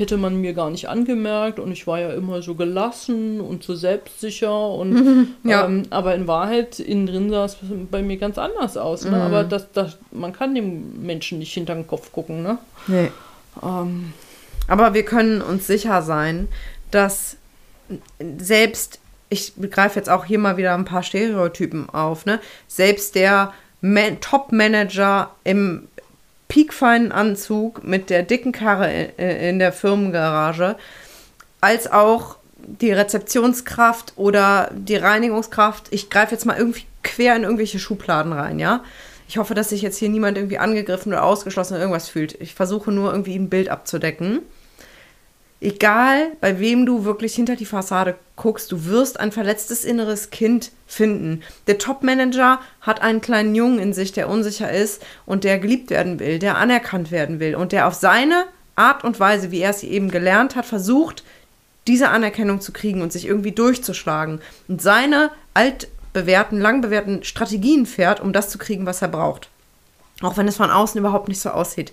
B: hätte man mir gar nicht angemerkt und ich war ja immer so gelassen und so selbstsicher und ja. ähm, aber in Wahrheit innen drin sah es bei mir ganz anders aus. Ne? Mhm. Aber das, das, man kann dem Menschen nicht hinter den Kopf gucken, ne?
A: Nee. Ähm. Aber wir können uns sicher sein, dass selbst, ich greife jetzt auch hier mal wieder ein paar Stereotypen auf, ne? Selbst der Top-Manager im piekfeinen Anzug mit der dicken Karre in der Firmengarage, als auch die Rezeptionskraft oder die Reinigungskraft. Ich greife jetzt mal irgendwie quer in irgendwelche Schubladen rein, ja. Ich hoffe, dass sich jetzt hier niemand irgendwie angegriffen oder ausgeschlossen oder irgendwas fühlt. Ich versuche nur irgendwie ein Bild abzudecken egal bei wem du wirklich hinter die Fassade guckst, du wirst ein verletztes inneres Kind finden. Der Top-Manager hat einen kleinen Jungen in sich, der unsicher ist und der geliebt werden will, der anerkannt werden will und der auf seine Art und Weise, wie er es eben gelernt hat, versucht, diese Anerkennung zu kriegen und sich irgendwie durchzuschlagen und seine altbewährten, langbewährten Strategien fährt, um das zu kriegen, was er braucht. Auch wenn es von außen überhaupt nicht so aussieht.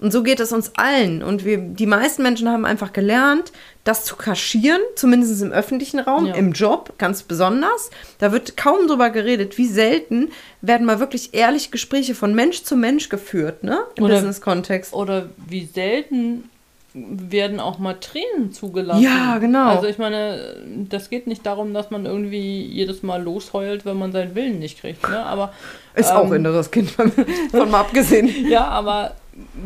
A: Und so geht es uns allen. Und wir, die meisten Menschen haben einfach gelernt, das zu kaschieren, zumindest im öffentlichen Raum, ja. im Job ganz besonders. Da wird kaum drüber geredet, wie selten werden mal wirklich ehrlich Gespräche von Mensch zu Mensch geführt, ne? Im Business-Kontext.
B: Oder wie selten werden auch mal Tränen zugelassen.
A: Ja, genau.
B: Also ich meine, das geht nicht darum, dass man irgendwie jedes Mal losheult, wenn man seinen Willen nicht kriegt. Ne? Aber
A: ist ähm, auch inneres Kind von, von mal abgesehen.
B: ja, aber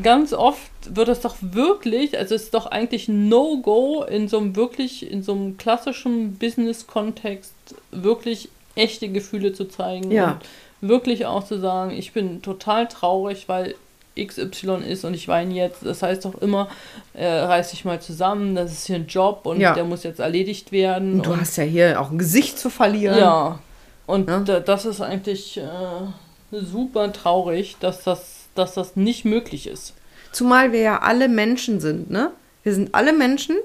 B: ganz oft wird es doch wirklich, also es ist doch eigentlich No-Go in so einem wirklich, in so einem klassischen Business-Kontext wirklich echte Gefühle zu zeigen
A: ja.
B: und wirklich auch zu sagen, ich bin total traurig, weil XY ist und ich weine jetzt. Das heißt doch immer, äh, reiß dich mal zusammen, das ist hier ein Job und ja. der muss jetzt erledigt werden.
A: Und du und, hast ja hier auch ein Gesicht zu verlieren.
B: Ja, und ja? das ist eigentlich äh, super traurig, dass das dass das nicht möglich ist.
A: Zumal wir ja alle Menschen sind, ne? Wir sind alle Menschen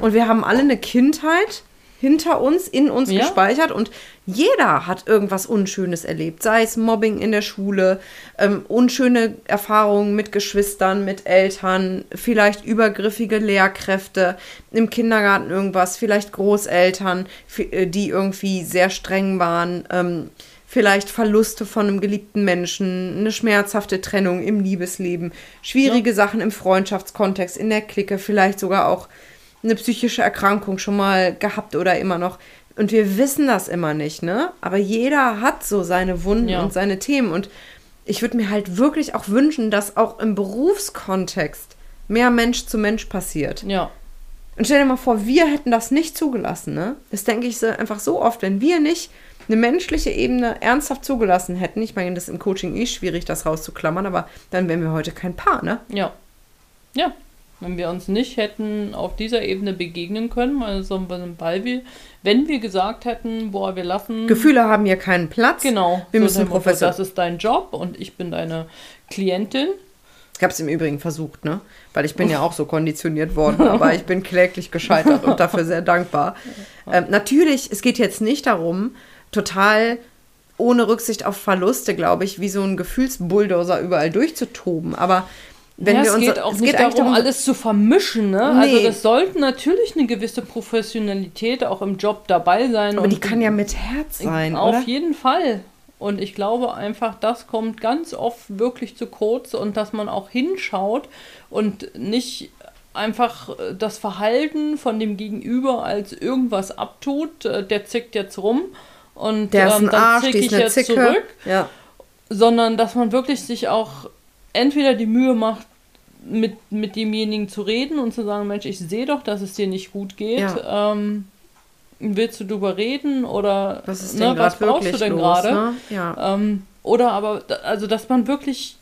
A: und wir haben alle eine Kindheit hinter uns, in uns ja. gespeichert und jeder hat irgendwas Unschönes erlebt, sei es Mobbing in der Schule, ähm, unschöne Erfahrungen mit Geschwistern, mit Eltern, vielleicht übergriffige Lehrkräfte, im Kindergarten irgendwas, vielleicht Großeltern, äh, die irgendwie sehr streng waren. Ähm, vielleicht Verluste von einem geliebten Menschen, eine schmerzhafte Trennung im Liebesleben, schwierige ja. Sachen im Freundschaftskontext, in der Clique, vielleicht sogar auch eine psychische Erkrankung schon mal gehabt oder immer noch. Und wir wissen das immer nicht, ne? Aber jeder hat so seine Wunden ja. und seine Themen. Und ich würde mir halt wirklich auch wünschen, dass auch im Berufskontext mehr Mensch zu Mensch passiert.
B: Ja.
A: Und stell dir mal vor, wir hätten das nicht zugelassen, ne? Das denke ich so einfach so oft, wenn wir nicht eine menschliche Ebene ernsthaft zugelassen hätten. Ich meine, das ist im Coaching eh schwierig, das rauszuklammern, aber dann wären wir heute kein Paar, ne?
B: Ja. Ja. Wenn wir uns nicht hätten auf dieser Ebene begegnen können, also weil wir, wenn wir gesagt hätten, boah, wir lassen.
A: Gefühle haben hier keinen Platz.
B: Genau.
A: Wir
B: so
A: müssen Professor.
B: Das ist dein Job und ich bin deine Klientin.
A: Ich habe es im Übrigen versucht, ne? Weil ich bin ja auch so konditioniert worden, aber ich bin kläglich gescheitert und dafür sehr dankbar. Ähm, natürlich, es geht jetzt nicht darum, total ohne Rücksicht auf Verluste, glaube ich, wie so ein Gefühlsbulldozer überall durchzutoben. Aber wenn
B: ja,
A: wir
B: es
A: uns
B: geht auch
A: es
B: nicht
A: geht eigentlich
B: darum, alles zu vermischen. Ne? Also
A: Nee.
B: das sollte natürlich eine gewisse Professionalität auch im Job dabei sein.
A: aber die kann ja mit Herz sein,
B: Auf
A: oder?
B: jeden Fall. Und ich glaube einfach, das kommt ganz oft wirklich zu kurz und dass man auch hinschaut und nicht einfach äh, das Verhalten von dem Gegenüber als irgendwas abtut, äh, der zickt jetzt rum und
A: Der ist
B: ähm, dann
A: Arsch,
B: zick
A: die
B: ich jetzt
A: Zicke.
B: zurück,
A: Ja.
B: sondern dass man wirklich sich auch entweder die Mühe macht, mit, mit demjenigen zu reden und zu sagen, Mensch, ich sehe doch, dass es dir nicht gut geht.
A: Ja.
B: Ähm, willst du drüber reden oder
A: Was
B: ne, was brauchst du denn gerade?
A: Ne? Ja.
B: Ähm, oder aber, also dass man wirklich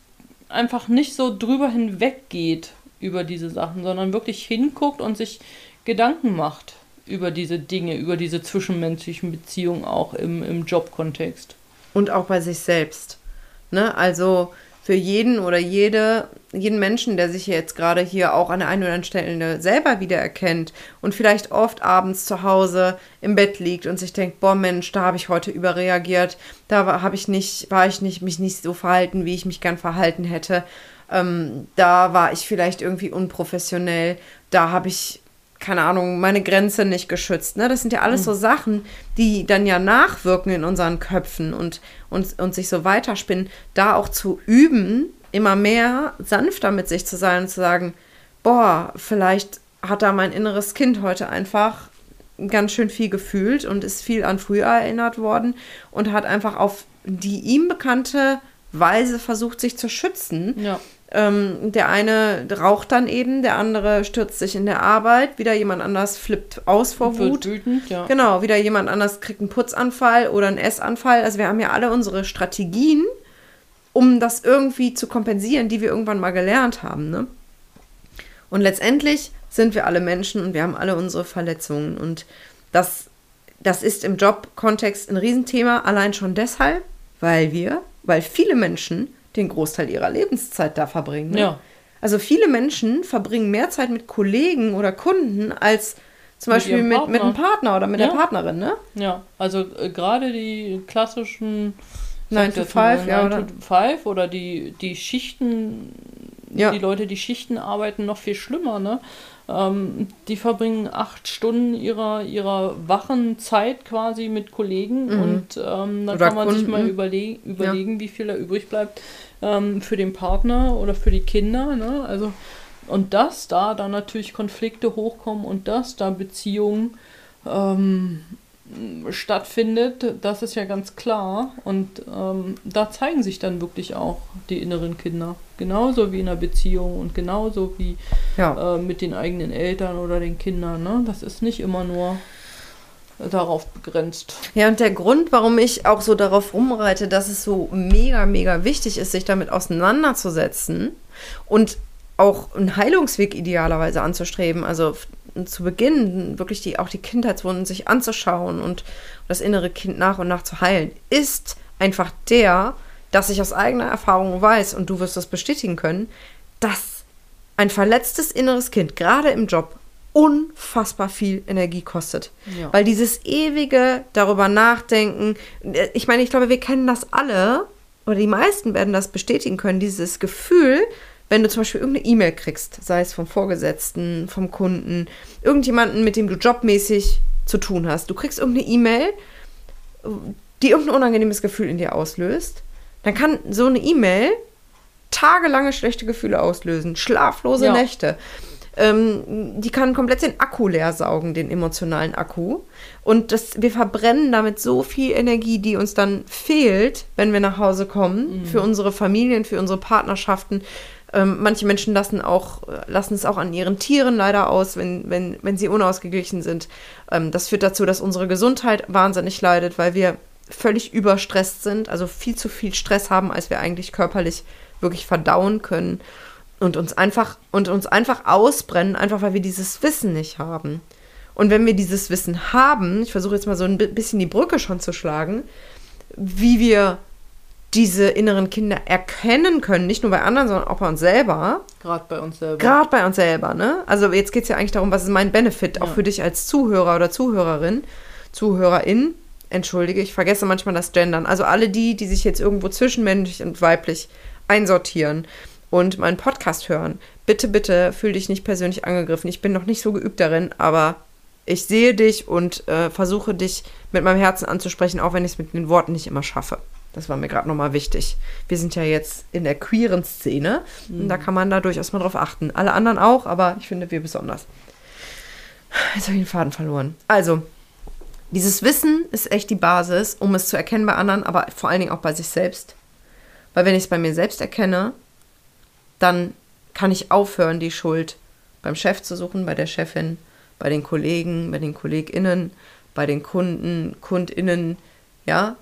B: einfach nicht so drüber hinweggeht über diese Sachen, sondern wirklich hinguckt und sich Gedanken macht über diese Dinge, über diese zwischenmenschlichen Beziehungen auch im, im Jobkontext.
A: Und auch bei sich selbst. Ne? Also für jeden oder jede, jeden Menschen, der sich jetzt gerade hier auch an der einen oder anderen Stelle selber wiedererkennt und vielleicht oft abends zu Hause im Bett liegt und sich denkt, boah Mensch, da habe ich heute überreagiert, da habe ich nicht, war ich nicht, mich nicht so verhalten, wie ich mich gern verhalten hätte. Ähm, da war ich vielleicht irgendwie unprofessionell, da habe ich keine Ahnung, meine Grenze nicht geschützt. Ne? Das sind ja alles so Sachen, die dann ja nachwirken in unseren Köpfen und, und, und sich so weiterspinnen. Da auch zu üben, immer mehr sanfter mit sich zu sein und zu sagen, boah, vielleicht hat da mein inneres Kind heute einfach ganz schön viel gefühlt und ist viel an früher erinnert worden und hat einfach auf die ihm bekannte Weise versucht, sich zu schützen.
B: Ja.
A: Ähm, der eine raucht dann eben, der andere stürzt sich in der Arbeit, wieder jemand anders flippt aus vor
B: Wird
A: Wut.
B: wütend, ja.
A: Genau, wieder jemand anders kriegt einen Putzanfall oder einen Essanfall. Also wir haben ja alle unsere Strategien, um das irgendwie zu kompensieren, die wir irgendwann mal gelernt haben. Ne? Und letztendlich sind wir alle Menschen und wir haben alle unsere Verletzungen. Und das, das ist im Jobkontext ein Riesenthema, allein schon deshalb, weil wir, weil viele Menschen den Großteil ihrer Lebenszeit da verbringen. Ne?
B: Ja.
A: Also viele Menschen verbringen mehr Zeit mit Kollegen oder Kunden als zum
B: Mit
A: Beispiel mit, mit einem
B: Partner.
A: Oder mit
B: Ja.
A: der Partnerin, ne?
B: Ja, also äh, gerade die klassischen
A: Nine
B: sag
A: to
B: jetzt mal,
A: five, ja,
B: Nine to five oder die, die Schichten,
A: Ja.
B: die Leute, die Schichten arbeiten, noch viel schlimmer, ne? Ähm, die verbringen acht Stunden ihrer, ihrer wachen Zeit quasi mit Kollegen und ähm, da
A: Oder
B: kann man sich
A: Kunden.
B: mal überle überlegen, wie viel da übrig bleibt ähm, für den Partner oder für die Kinder, ne? Also und dass da dann natürlich Konflikte hochkommen und dass da Beziehungen ähm, stattfindet, das ist ja ganz klar. Und ähm, da zeigen sich dann wirklich auch die inneren Kinder. Genauso wie in einer Beziehung und genauso wie
A: Ja.
B: äh, mit den eigenen Eltern oder den Kindern. Ne? Das ist nicht immer nur darauf begrenzt.
A: Ja, und der Grund, warum ich auch so darauf rumreite, dass es so mega, mega wichtig ist, sich damit auseinanderzusetzen und auch einen Heilungsweg idealerweise anzustreben, also zu Beginn wirklich die, auch die Kindheitswunden sich anzuschauen und das innere Kind nach und nach zu heilen, ist einfach der, dass ich aus eigener Erfahrung weiß, und du wirst das bestätigen können, dass ein verletztes inneres Kind, gerade im Job, unfassbar viel Energie kostet.
B: Ja.
A: Weil dieses ewige darüber nachdenken, äh, ich meine, ich glaube, wir kennen das alle, oder die meisten werden das bestätigen können, dieses Gefühl, wenn du zum Beispiel irgendeine E-Mail kriegst, sei es vom Vorgesetzten, vom Kunden, irgendjemanden, mit dem du jobmäßig zu tun hast. Du kriegst irgendeine E-Mail, die irgendein unangenehmes Gefühl in dir auslöst, dann kann so eine E-Mail tagelange schlechte Gefühle auslösen, schlaflose
B: Ja.
A: Nächte. ähm, die kann komplett den Akku leer saugen, den emotionalen Akku. Und das, wir verbrennen damit so viel Energie, die uns dann fehlt, wenn wir nach Hause kommen, mhm. für unsere Familien, für unsere Partnerschaften. Ähm, manche Menschen lassen, auch, lassen es auch an ihren Tieren leider aus, wenn, wenn, wenn sie unausgeglichen sind. Ähm, das führt dazu, dass unsere Gesundheit wahnsinnig leidet, weil wir völlig überstresst sind, also viel zu viel Stress haben, als wir eigentlich körperlich wirklich verdauen können und uns einfach und uns einfach ausbrennen, einfach weil wir dieses Wissen nicht haben. Und wenn wir dieses Wissen haben, ich versuche jetzt mal so ein bisschen die Brücke schon zu schlagen, wie wir diese inneren Kinder erkennen können, nicht nur bei anderen, sondern auch bei uns selber.
B: Gerade bei uns selber.
A: Gerade bei uns selber, ne? Also jetzt geht es ja eigentlich darum, was ist mein Benefit, ja. auch für dich als Zuhörer oder Zuhörerin, Zuhörerin. Entschuldige, ich vergesse manchmal das Gendern. Also alle die, die sich jetzt irgendwo zwischenmännlich und weiblich einsortieren und meinen Podcast hören, bitte, bitte fühl dich nicht persönlich angegriffen. Ich bin noch nicht so geübt darin, aber ich sehe dich und äh, versuche dich mit meinem Herzen anzusprechen, auch wenn ich es mit den Worten nicht immer schaffe. Das war mir gerade nochmal wichtig. Wir sind ja jetzt in der queeren Szene mhm. und da mhm. kann man da durchaus mal drauf achten. Alle anderen auch, aber ich finde wir besonders. Jetzt habe ich den Faden verloren. Also, dieses Wissen ist echt die Basis, um es zu erkennen bei anderen, aber vor allen Dingen auch bei sich selbst. Weil wenn ich es bei mir selbst erkenne, dann kann ich aufhören, die Schuld beim Chef zu suchen, bei der Chefin, bei den Kollegen, bei den KollegInnen, bei den Kunden, KundInnen, ja,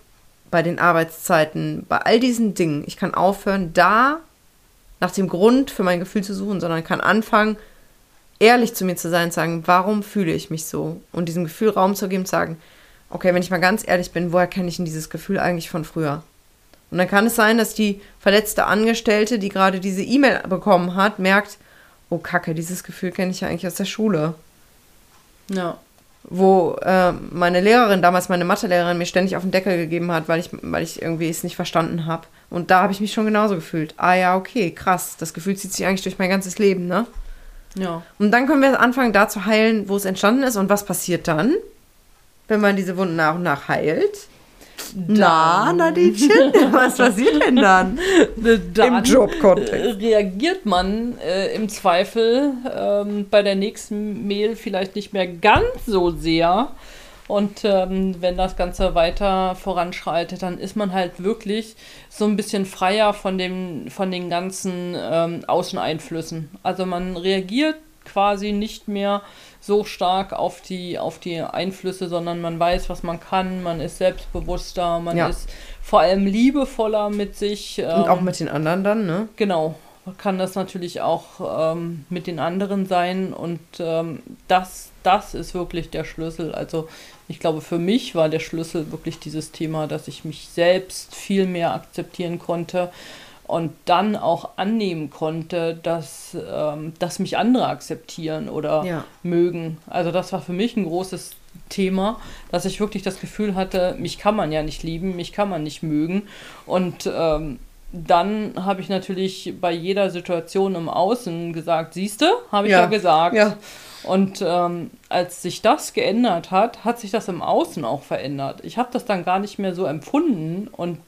A: bei den Arbeitszeiten, bei all diesen Dingen. Ich kann aufhören, da nach dem Grund für mein Gefühl zu suchen, sondern kann anfangen, ehrlich zu mir zu sein und sagen, warum fühle ich mich so? Und diesem Gefühl Raum zu geben und sagen, okay, wenn ich mal ganz ehrlich bin, woher kenne ich denn dieses Gefühl eigentlich von früher? Und dann kann es sein, dass die verletzte Angestellte, die gerade diese E-Mail bekommen hat, merkt, oh Kacke, dieses Gefühl kenne ich ja eigentlich aus der Schule.
B: Ja
A: wo äh, meine Lehrerin, damals meine Mathelehrerin, mir ständig auf den Deckel gegeben hat, weil ich, weil ich irgendwie es nicht verstanden habe. Und da habe ich mich schon genauso gefühlt. Ah ja, okay, krass. Das Gefühl zieht sich eigentlich durch mein ganzes Leben, ne?
B: Ja.
A: Und dann können wir anfangen, da zu heilen, wo es entstanden ist. Und was passiert dann, wenn man diese Wunden nach und nach heilt? Na, Nadinchen, was passiert denn dann,
B: dann im Jobkontext? Reagiert man äh, im Zweifel ähm, bei der nächsten Mail vielleicht nicht mehr ganz so sehr. Und ähm, wenn das Ganze weiter voranschreitet, dann ist man halt wirklich so ein bisschen freier von, dem, von den ganzen ähm, Außeneinflüssen. Also man reagiert quasi nicht mehr so stark auf die, auf die Einflüsse, sondern man weiß, was man kann, man ist selbstbewusster, man ja. ist vor allem liebevoller mit sich.
A: Ähm, Und auch mit den anderen dann, ne?
B: Genau. Kann das natürlich auch ähm, mit den anderen sein und ähm, das, das ist wirklich der Schlüssel. Also ich glaube, für mich war der Schlüssel wirklich dieses Thema, dass ich mich selbst viel mehr akzeptieren konnte, und dann auch annehmen konnte, dass, ähm, dass mich andere akzeptieren oder ja. mögen. Also das war für mich ein großes Thema, dass ich wirklich das Gefühl hatte, mich kann man ja nicht lieben, mich kann man nicht mögen. Und ähm, dann habe ich natürlich bei jeder Situation im Außen gesagt, siehste, habe ich ja, ja gesagt. Ja. Und ähm, als sich das geändert hat, hat sich das im Außen auch verändert. Ich habe das dann gar nicht mehr so empfunden und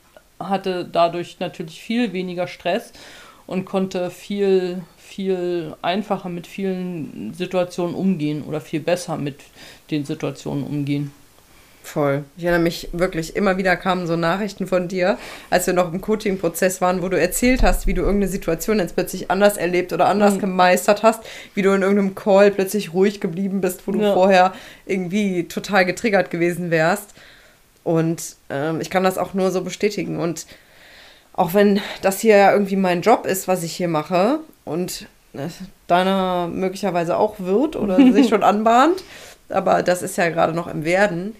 B: hatte dadurch natürlich viel weniger Stress und konnte viel, viel einfacher mit vielen Situationen umgehen oder viel besser mit den Situationen umgehen.
A: Voll. Ich erinnere mich wirklich, immer wieder kamen so Nachrichten von dir, als wir noch im Coaching-Prozess waren, wo du erzählt hast, wie du irgendeine Situation jetzt plötzlich anders erlebt oder anders mhm. gemeistert hast, wie du in irgendeinem Call plötzlich ruhig geblieben bist, wo du ja. vorher irgendwie total getriggert gewesen wärst. Und ähm, ich kann das auch nur so bestätigen. Und auch wenn das hier ja irgendwie mein Job ist, was ich hier mache und äh, deiner möglicherweise auch wird oder sich schon anbahnt, aber das ist ja gerade noch im Werden,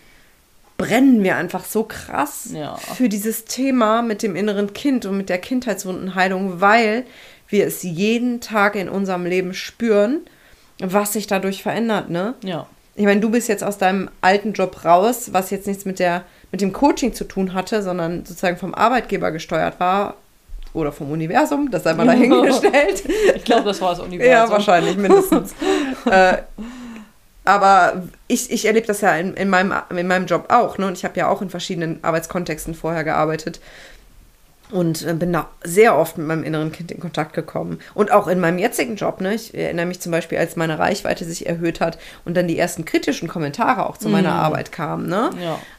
A: brennen wir einfach so krass ja. für dieses Thema mit dem inneren Kind und mit der Kindheitswundenheilung, weil wir es jeden Tag in unserem Leben spüren, was sich dadurch verändert, ne?
B: Ja
A: ich meine, du bist jetzt aus deinem alten Job raus, was jetzt nichts mit der mit dem Coaching zu tun hatte, sondern sozusagen vom Arbeitgeber gesteuert war oder vom Universum, das sei mal dahingestellt.
B: ich glaube, das war das Universum.
A: Ja, wahrscheinlich mindestens. äh, aber ich, ich erlebe das ja in, in, meinem, in meinem Job auch. Ne? Und ich habe ja auch in verschiedenen Arbeitskontexten vorher gearbeitet. Und äh, bin da sehr oft mit meinem inneren Kind in Kontakt gekommen. Und auch in meinem jetzigen Job, ne? Ich erinnere mich zum Beispiel, als meine Reichweite sich erhöht hat und dann die ersten kritischen Kommentare auch zu meiner
B: Mhm.
A: Arbeit kamen, ne?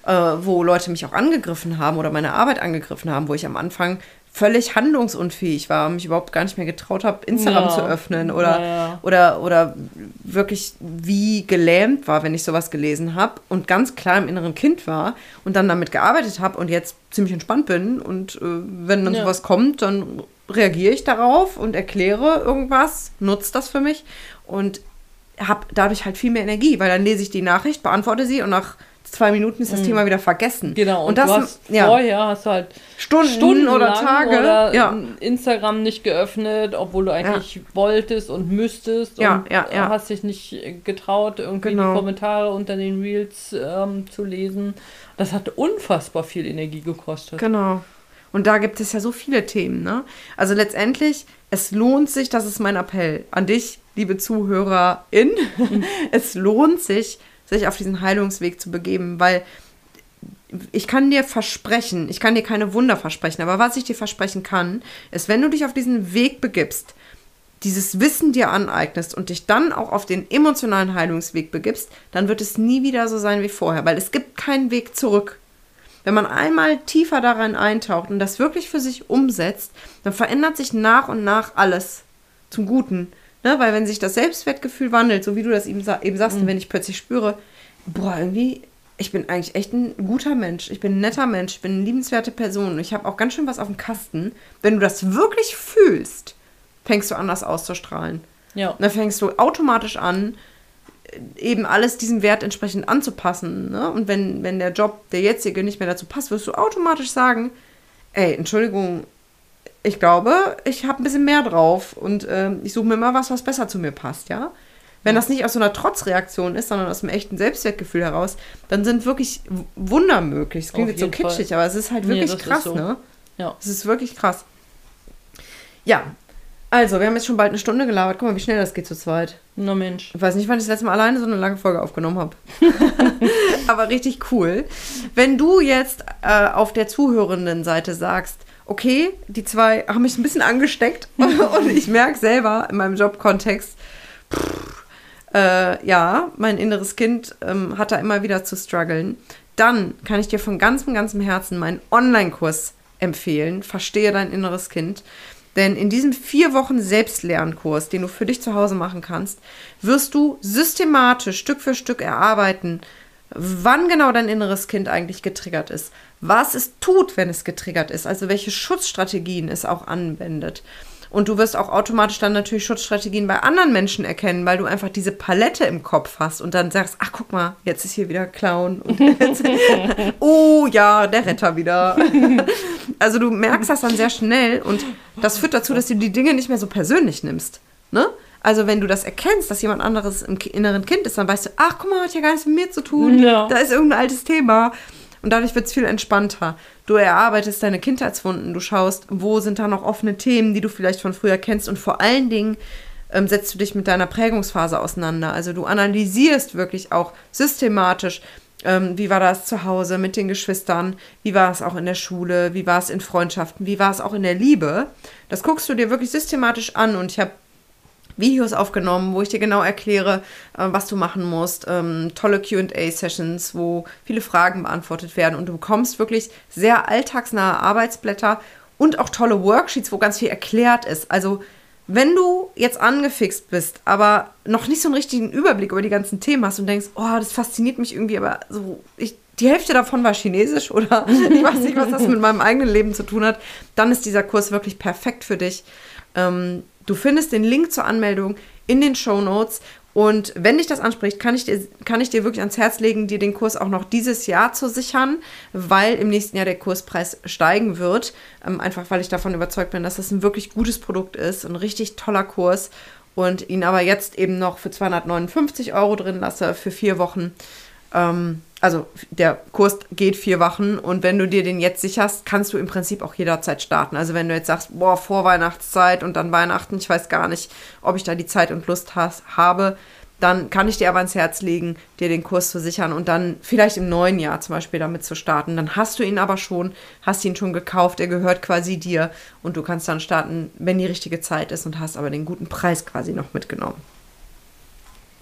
B: Ja.
A: Äh, wo Leute mich auch angegriffen haben oder meine Arbeit angegriffen haben, wo ich am Anfang völlig handlungsunfähig war und mich überhaupt gar nicht mehr getraut habe, Instagram
B: Ja.
A: zu öffnen oder,
B: Ja,
A: oder, oder wirklich wie gelähmt war, wenn ich sowas gelesen habe und ganz klar im inneren Kind war und dann damit gearbeitet habe und jetzt ziemlich entspannt bin und äh, wenn dann
B: Ja.
A: sowas kommt, dann reagiere ich darauf und erkläre irgendwas, nutze das für mich und habe dadurch halt viel mehr Energie, weil dann lese ich die Nachricht, beantworte sie und nach zwei Minuten ist das Thema wieder vergessen.
B: Mhm. Genau, und,
A: und das
B: du hast
A: ja,
B: vorher hast du halt
A: Stunden,
B: stundenlang
A: oder Tage.
B: oder
A: ja.
B: Instagram nicht geöffnet, obwohl du eigentlich wolltest und müsstest
A: Ja,
B: und
A: ja, ja.
B: hast dich nicht getraut, irgendwie
A: Genau.
B: die Kommentare unter den Reels ähm, zu lesen. Das hat unfassbar viel Energie gekostet.
A: Genau. Und da gibt es ja so viele Themen, ne? Also letztendlich, es lohnt sich, das ist mein Appell an dich, liebe Zuhörerin, es lohnt sich, sich auf diesen Heilungsweg zu begeben, weil ich kann dir versprechen, ich kann dir keine Wunder versprechen, aber was ich dir versprechen kann, ist, wenn du dich auf diesen Weg begibst, dieses Wissen dir aneignest und dich dann auch auf den emotionalen Heilungsweg begibst, dann wird es nie wieder so sein wie vorher, weil es gibt keinen Weg zurück. Wenn man einmal tiefer darin eintaucht und das wirklich für sich umsetzt, dann verändert sich nach und nach alles zum Guten. Ne? Weil wenn sich das Selbstwertgefühl wandelt, so wie du das eben, eben sagst, und wenn ich plötzlich spüre, boah, irgendwie, ich bin eigentlich echt ein guter Mensch, ich bin ein netter Mensch, ich bin eine liebenswerte Person und ich habe auch ganz schön was auf dem Kasten. Wenn du das wirklich fühlst, fängst du an, das auszustrahlen.
B: Ja.
A: Und dann fängst du automatisch an, eben alles diesem Wert entsprechend anzupassen. Ne? Und wenn, wenn der Job, der jetzige, nicht mehr dazu passt, wirst du automatisch sagen, ey, Entschuldigung, ich glaube, ich habe ein bisschen mehr drauf und ähm, ich suche mir mal was, was besser zu mir passt, ja? Wenn das nicht aus so einer Trotzreaktion ist, sondern aus einem echten Selbstwertgefühl heraus, dann sind wirklich Wunder möglich. Es klingt jetzt so
B: jeden Fall.
A: kitschig, aber es ist halt
B: Nee,
A: wirklich
B: ist
A: krass,
B: so.
A: ne?
B: Ja.
A: Es ist wirklich krass. Ja, also, wir haben jetzt schon bald eine Stunde gelabert. Guck mal, wie schnell das geht zu zweit.
B: Na Mensch.
A: Ich weiß nicht, wann ich das letzte Mal alleine so eine lange Folge aufgenommen habe. Aber richtig cool. Wenn du jetzt äh, auf der zuhörenden Seite sagst, okay, die zwei haben mich ein bisschen angesteckt und ich merke selber in meinem Jobkontext, äh, ja, mein inneres Kind ähm, hat da immer wieder zu strugglen, dann kann ich dir von ganzem, ganzem Herzen meinen Online-Kurs empfehlen. Verstehe dein inneres Kind. Denn in diesem vier Wochen Selbstlernkurs, den du für dich zu Hause machen kannst, wirst du systematisch Stück für Stück erarbeiten, wann genau dein inneres Kind eigentlich getriggert ist, was es tut, wenn es getriggert ist, also welche Schutzstrategien es auch anwendet. Und du wirst auch automatisch dann natürlich Schutzstrategien bei anderen Menschen erkennen, weil du einfach diese Palette im Kopf hast und dann sagst, ach guck mal, jetzt ist hier wieder Clown. Und jetzt, oh ja, der Retter wieder. Also du merkst das dann sehr schnell und das führt dazu, dass du die Dinge nicht mehr so persönlich nimmst. Ne? Also wenn du das erkennst, dass jemand anderes im inneren Kind ist, dann weißt du, ach guck mal, hat ja gar nichts mit mir zu tun.
B: Ja.
A: Da ist irgendein altes Thema. Und dadurch wird es viel entspannter. Du erarbeitest deine Kindheitswunden, du schaust, wo sind da noch offene Themen, die du vielleicht von früher kennst und vor allen Dingen ähm, setzt du dich mit deiner Prägungsphase auseinander. Also du analysierst wirklich auch systematisch, ähm, wie war das zu Hause mit den Geschwistern, wie war es auch in der Schule, wie war es in Freundschaften, wie war es auch in der Liebe. Das guckst du dir wirklich systematisch an und ich habe Videos aufgenommen, wo ich dir genau erkläre, äh, was du machen musst. Ähm, tolle QA-Sessions, wo viele Fragen beantwortet werden und du bekommst wirklich sehr alltagsnahe Arbeitsblätter und auch tolle Worksheets, wo ganz viel erklärt ist. Also, wenn du jetzt angefixt bist, aber noch nicht so einen richtigen Überblick über die ganzen Themen hast und denkst, oh, das fasziniert mich irgendwie, aber so, ich, die Hälfte davon war chinesisch oder ich weiß nicht, was das mit meinem eigenen Leben zu tun hat, dann ist dieser Kurs wirklich perfekt für dich. Ähm, du findest den Link zur Anmeldung in den Show Notes. Und wenn dich das anspricht, kann ich, dir, kann ich dir wirklich ans Herz legen, dir den Kurs auch noch dieses Jahr zu sichern, weil im nächsten Jahr der Kurspreis steigen wird. Ähm, einfach weil ich davon überzeugt bin, dass das ein wirklich gutes Produkt ist, ein richtig toller Kurs und ihn aber jetzt eben noch für 259 Euro drin lasse für vier Wochen. Ähm, also der Kurs geht vier Wochen und wenn du dir den jetzt sicherst, kannst du im Prinzip auch jederzeit starten. Also wenn du jetzt sagst, boah, vor Weihnachtszeit und dann Weihnachten, ich weiß gar nicht, ob ich da die Zeit und Lust has, habe, dann kann ich dir aber ans Herz legen, dir den Kurs zu sichern und dann vielleicht im neuen Jahr zum Beispiel damit zu starten. Dann hast du ihn aber schon, hast ihn schon gekauft, er gehört quasi dir und du kannst dann starten, wenn die richtige Zeit ist und hast aber den guten Preis quasi noch mitgenommen.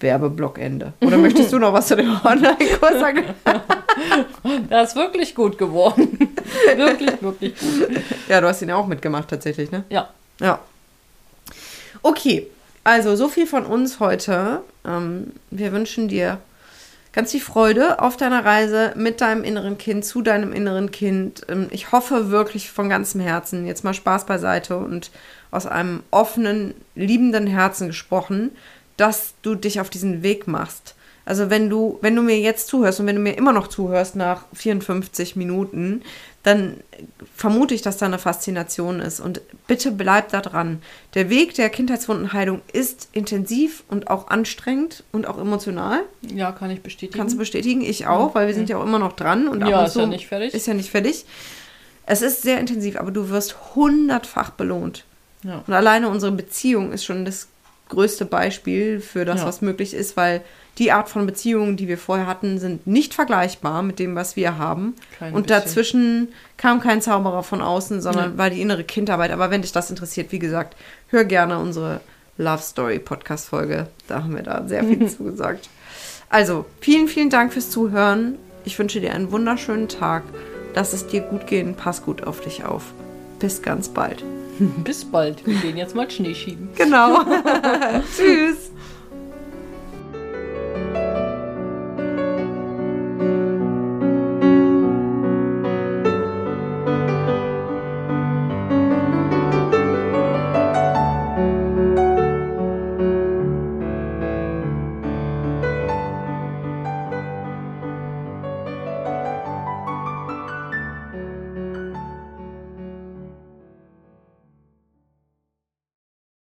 A: Werbeblockende. Oder möchtest du noch was zu dem Online-Kurs sagen?
B: Das ist wirklich gut geworden. wirklich, wirklich gut.
A: Ja, du hast ihn ja auch mitgemacht tatsächlich, ne?
B: Ja.
A: Ja. Okay, also so viel von uns heute. Ähm, wir wünschen dir ganz viel Freude auf deiner Reise mit deinem inneren Kind, zu deinem inneren Kind. Ähm, ich hoffe wirklich von ganzem Herzen, jetzt mal Spaß beiseite und aus einem offenen, liebenden Herzen gesprochen, dass du dich auf diesen Weg machst. Also wenn du, wenn du mir jetzt zuhörst und wenn du mir immer noch zuhörst nach 54 Minuten, dann vermute ich, dass da eine Faszination ist. Und bitte bleib da dran. Der Weg der Kindheitswundenheilung ist intensiv und auch anstrengend und auch emotional.
B: Ja, kann ich bestätigen.
A: Kannst du bestätigen? Ich auch, weil wir sind ja auch immer noch dran. Und
B: Ja, ist ja nicht fertig.
A: Ist ja nicht fertig. Es ist sehr intensiv, aber du wirst hundertfach belohnt.
B: Ja.
A: Und alleine unsere Beziehung ist schon das größte Beispiel für das,
B: Ja.
A: was möglich ist, weil die Art von Beziehungen, die wir vorher hatten, sind nicht vergleichbar mit dem, was wir haben.
B: Kein
A: und
B: bisschen.
A: dazwischen kam kein Zauberer von außen, sondern
B: Ja.
A: war die innere Kindarbeit. Aber wenn dich das interessiert, wie gesagt, hör gerne unsere Love Story Podcast Folge. Da haben wir da sehr viel zugesagt. Also, vielen, vielen Dank fürs Zuhören. Ich wünsche dir einen wunderschönen Tag. Lass es dir gut gehen. Pass gut auf dich auf. Bis ganz bald.
B: Bis bald. Wir gehen jetzt mal Schnee schieben.
A: Genau. Tschüss.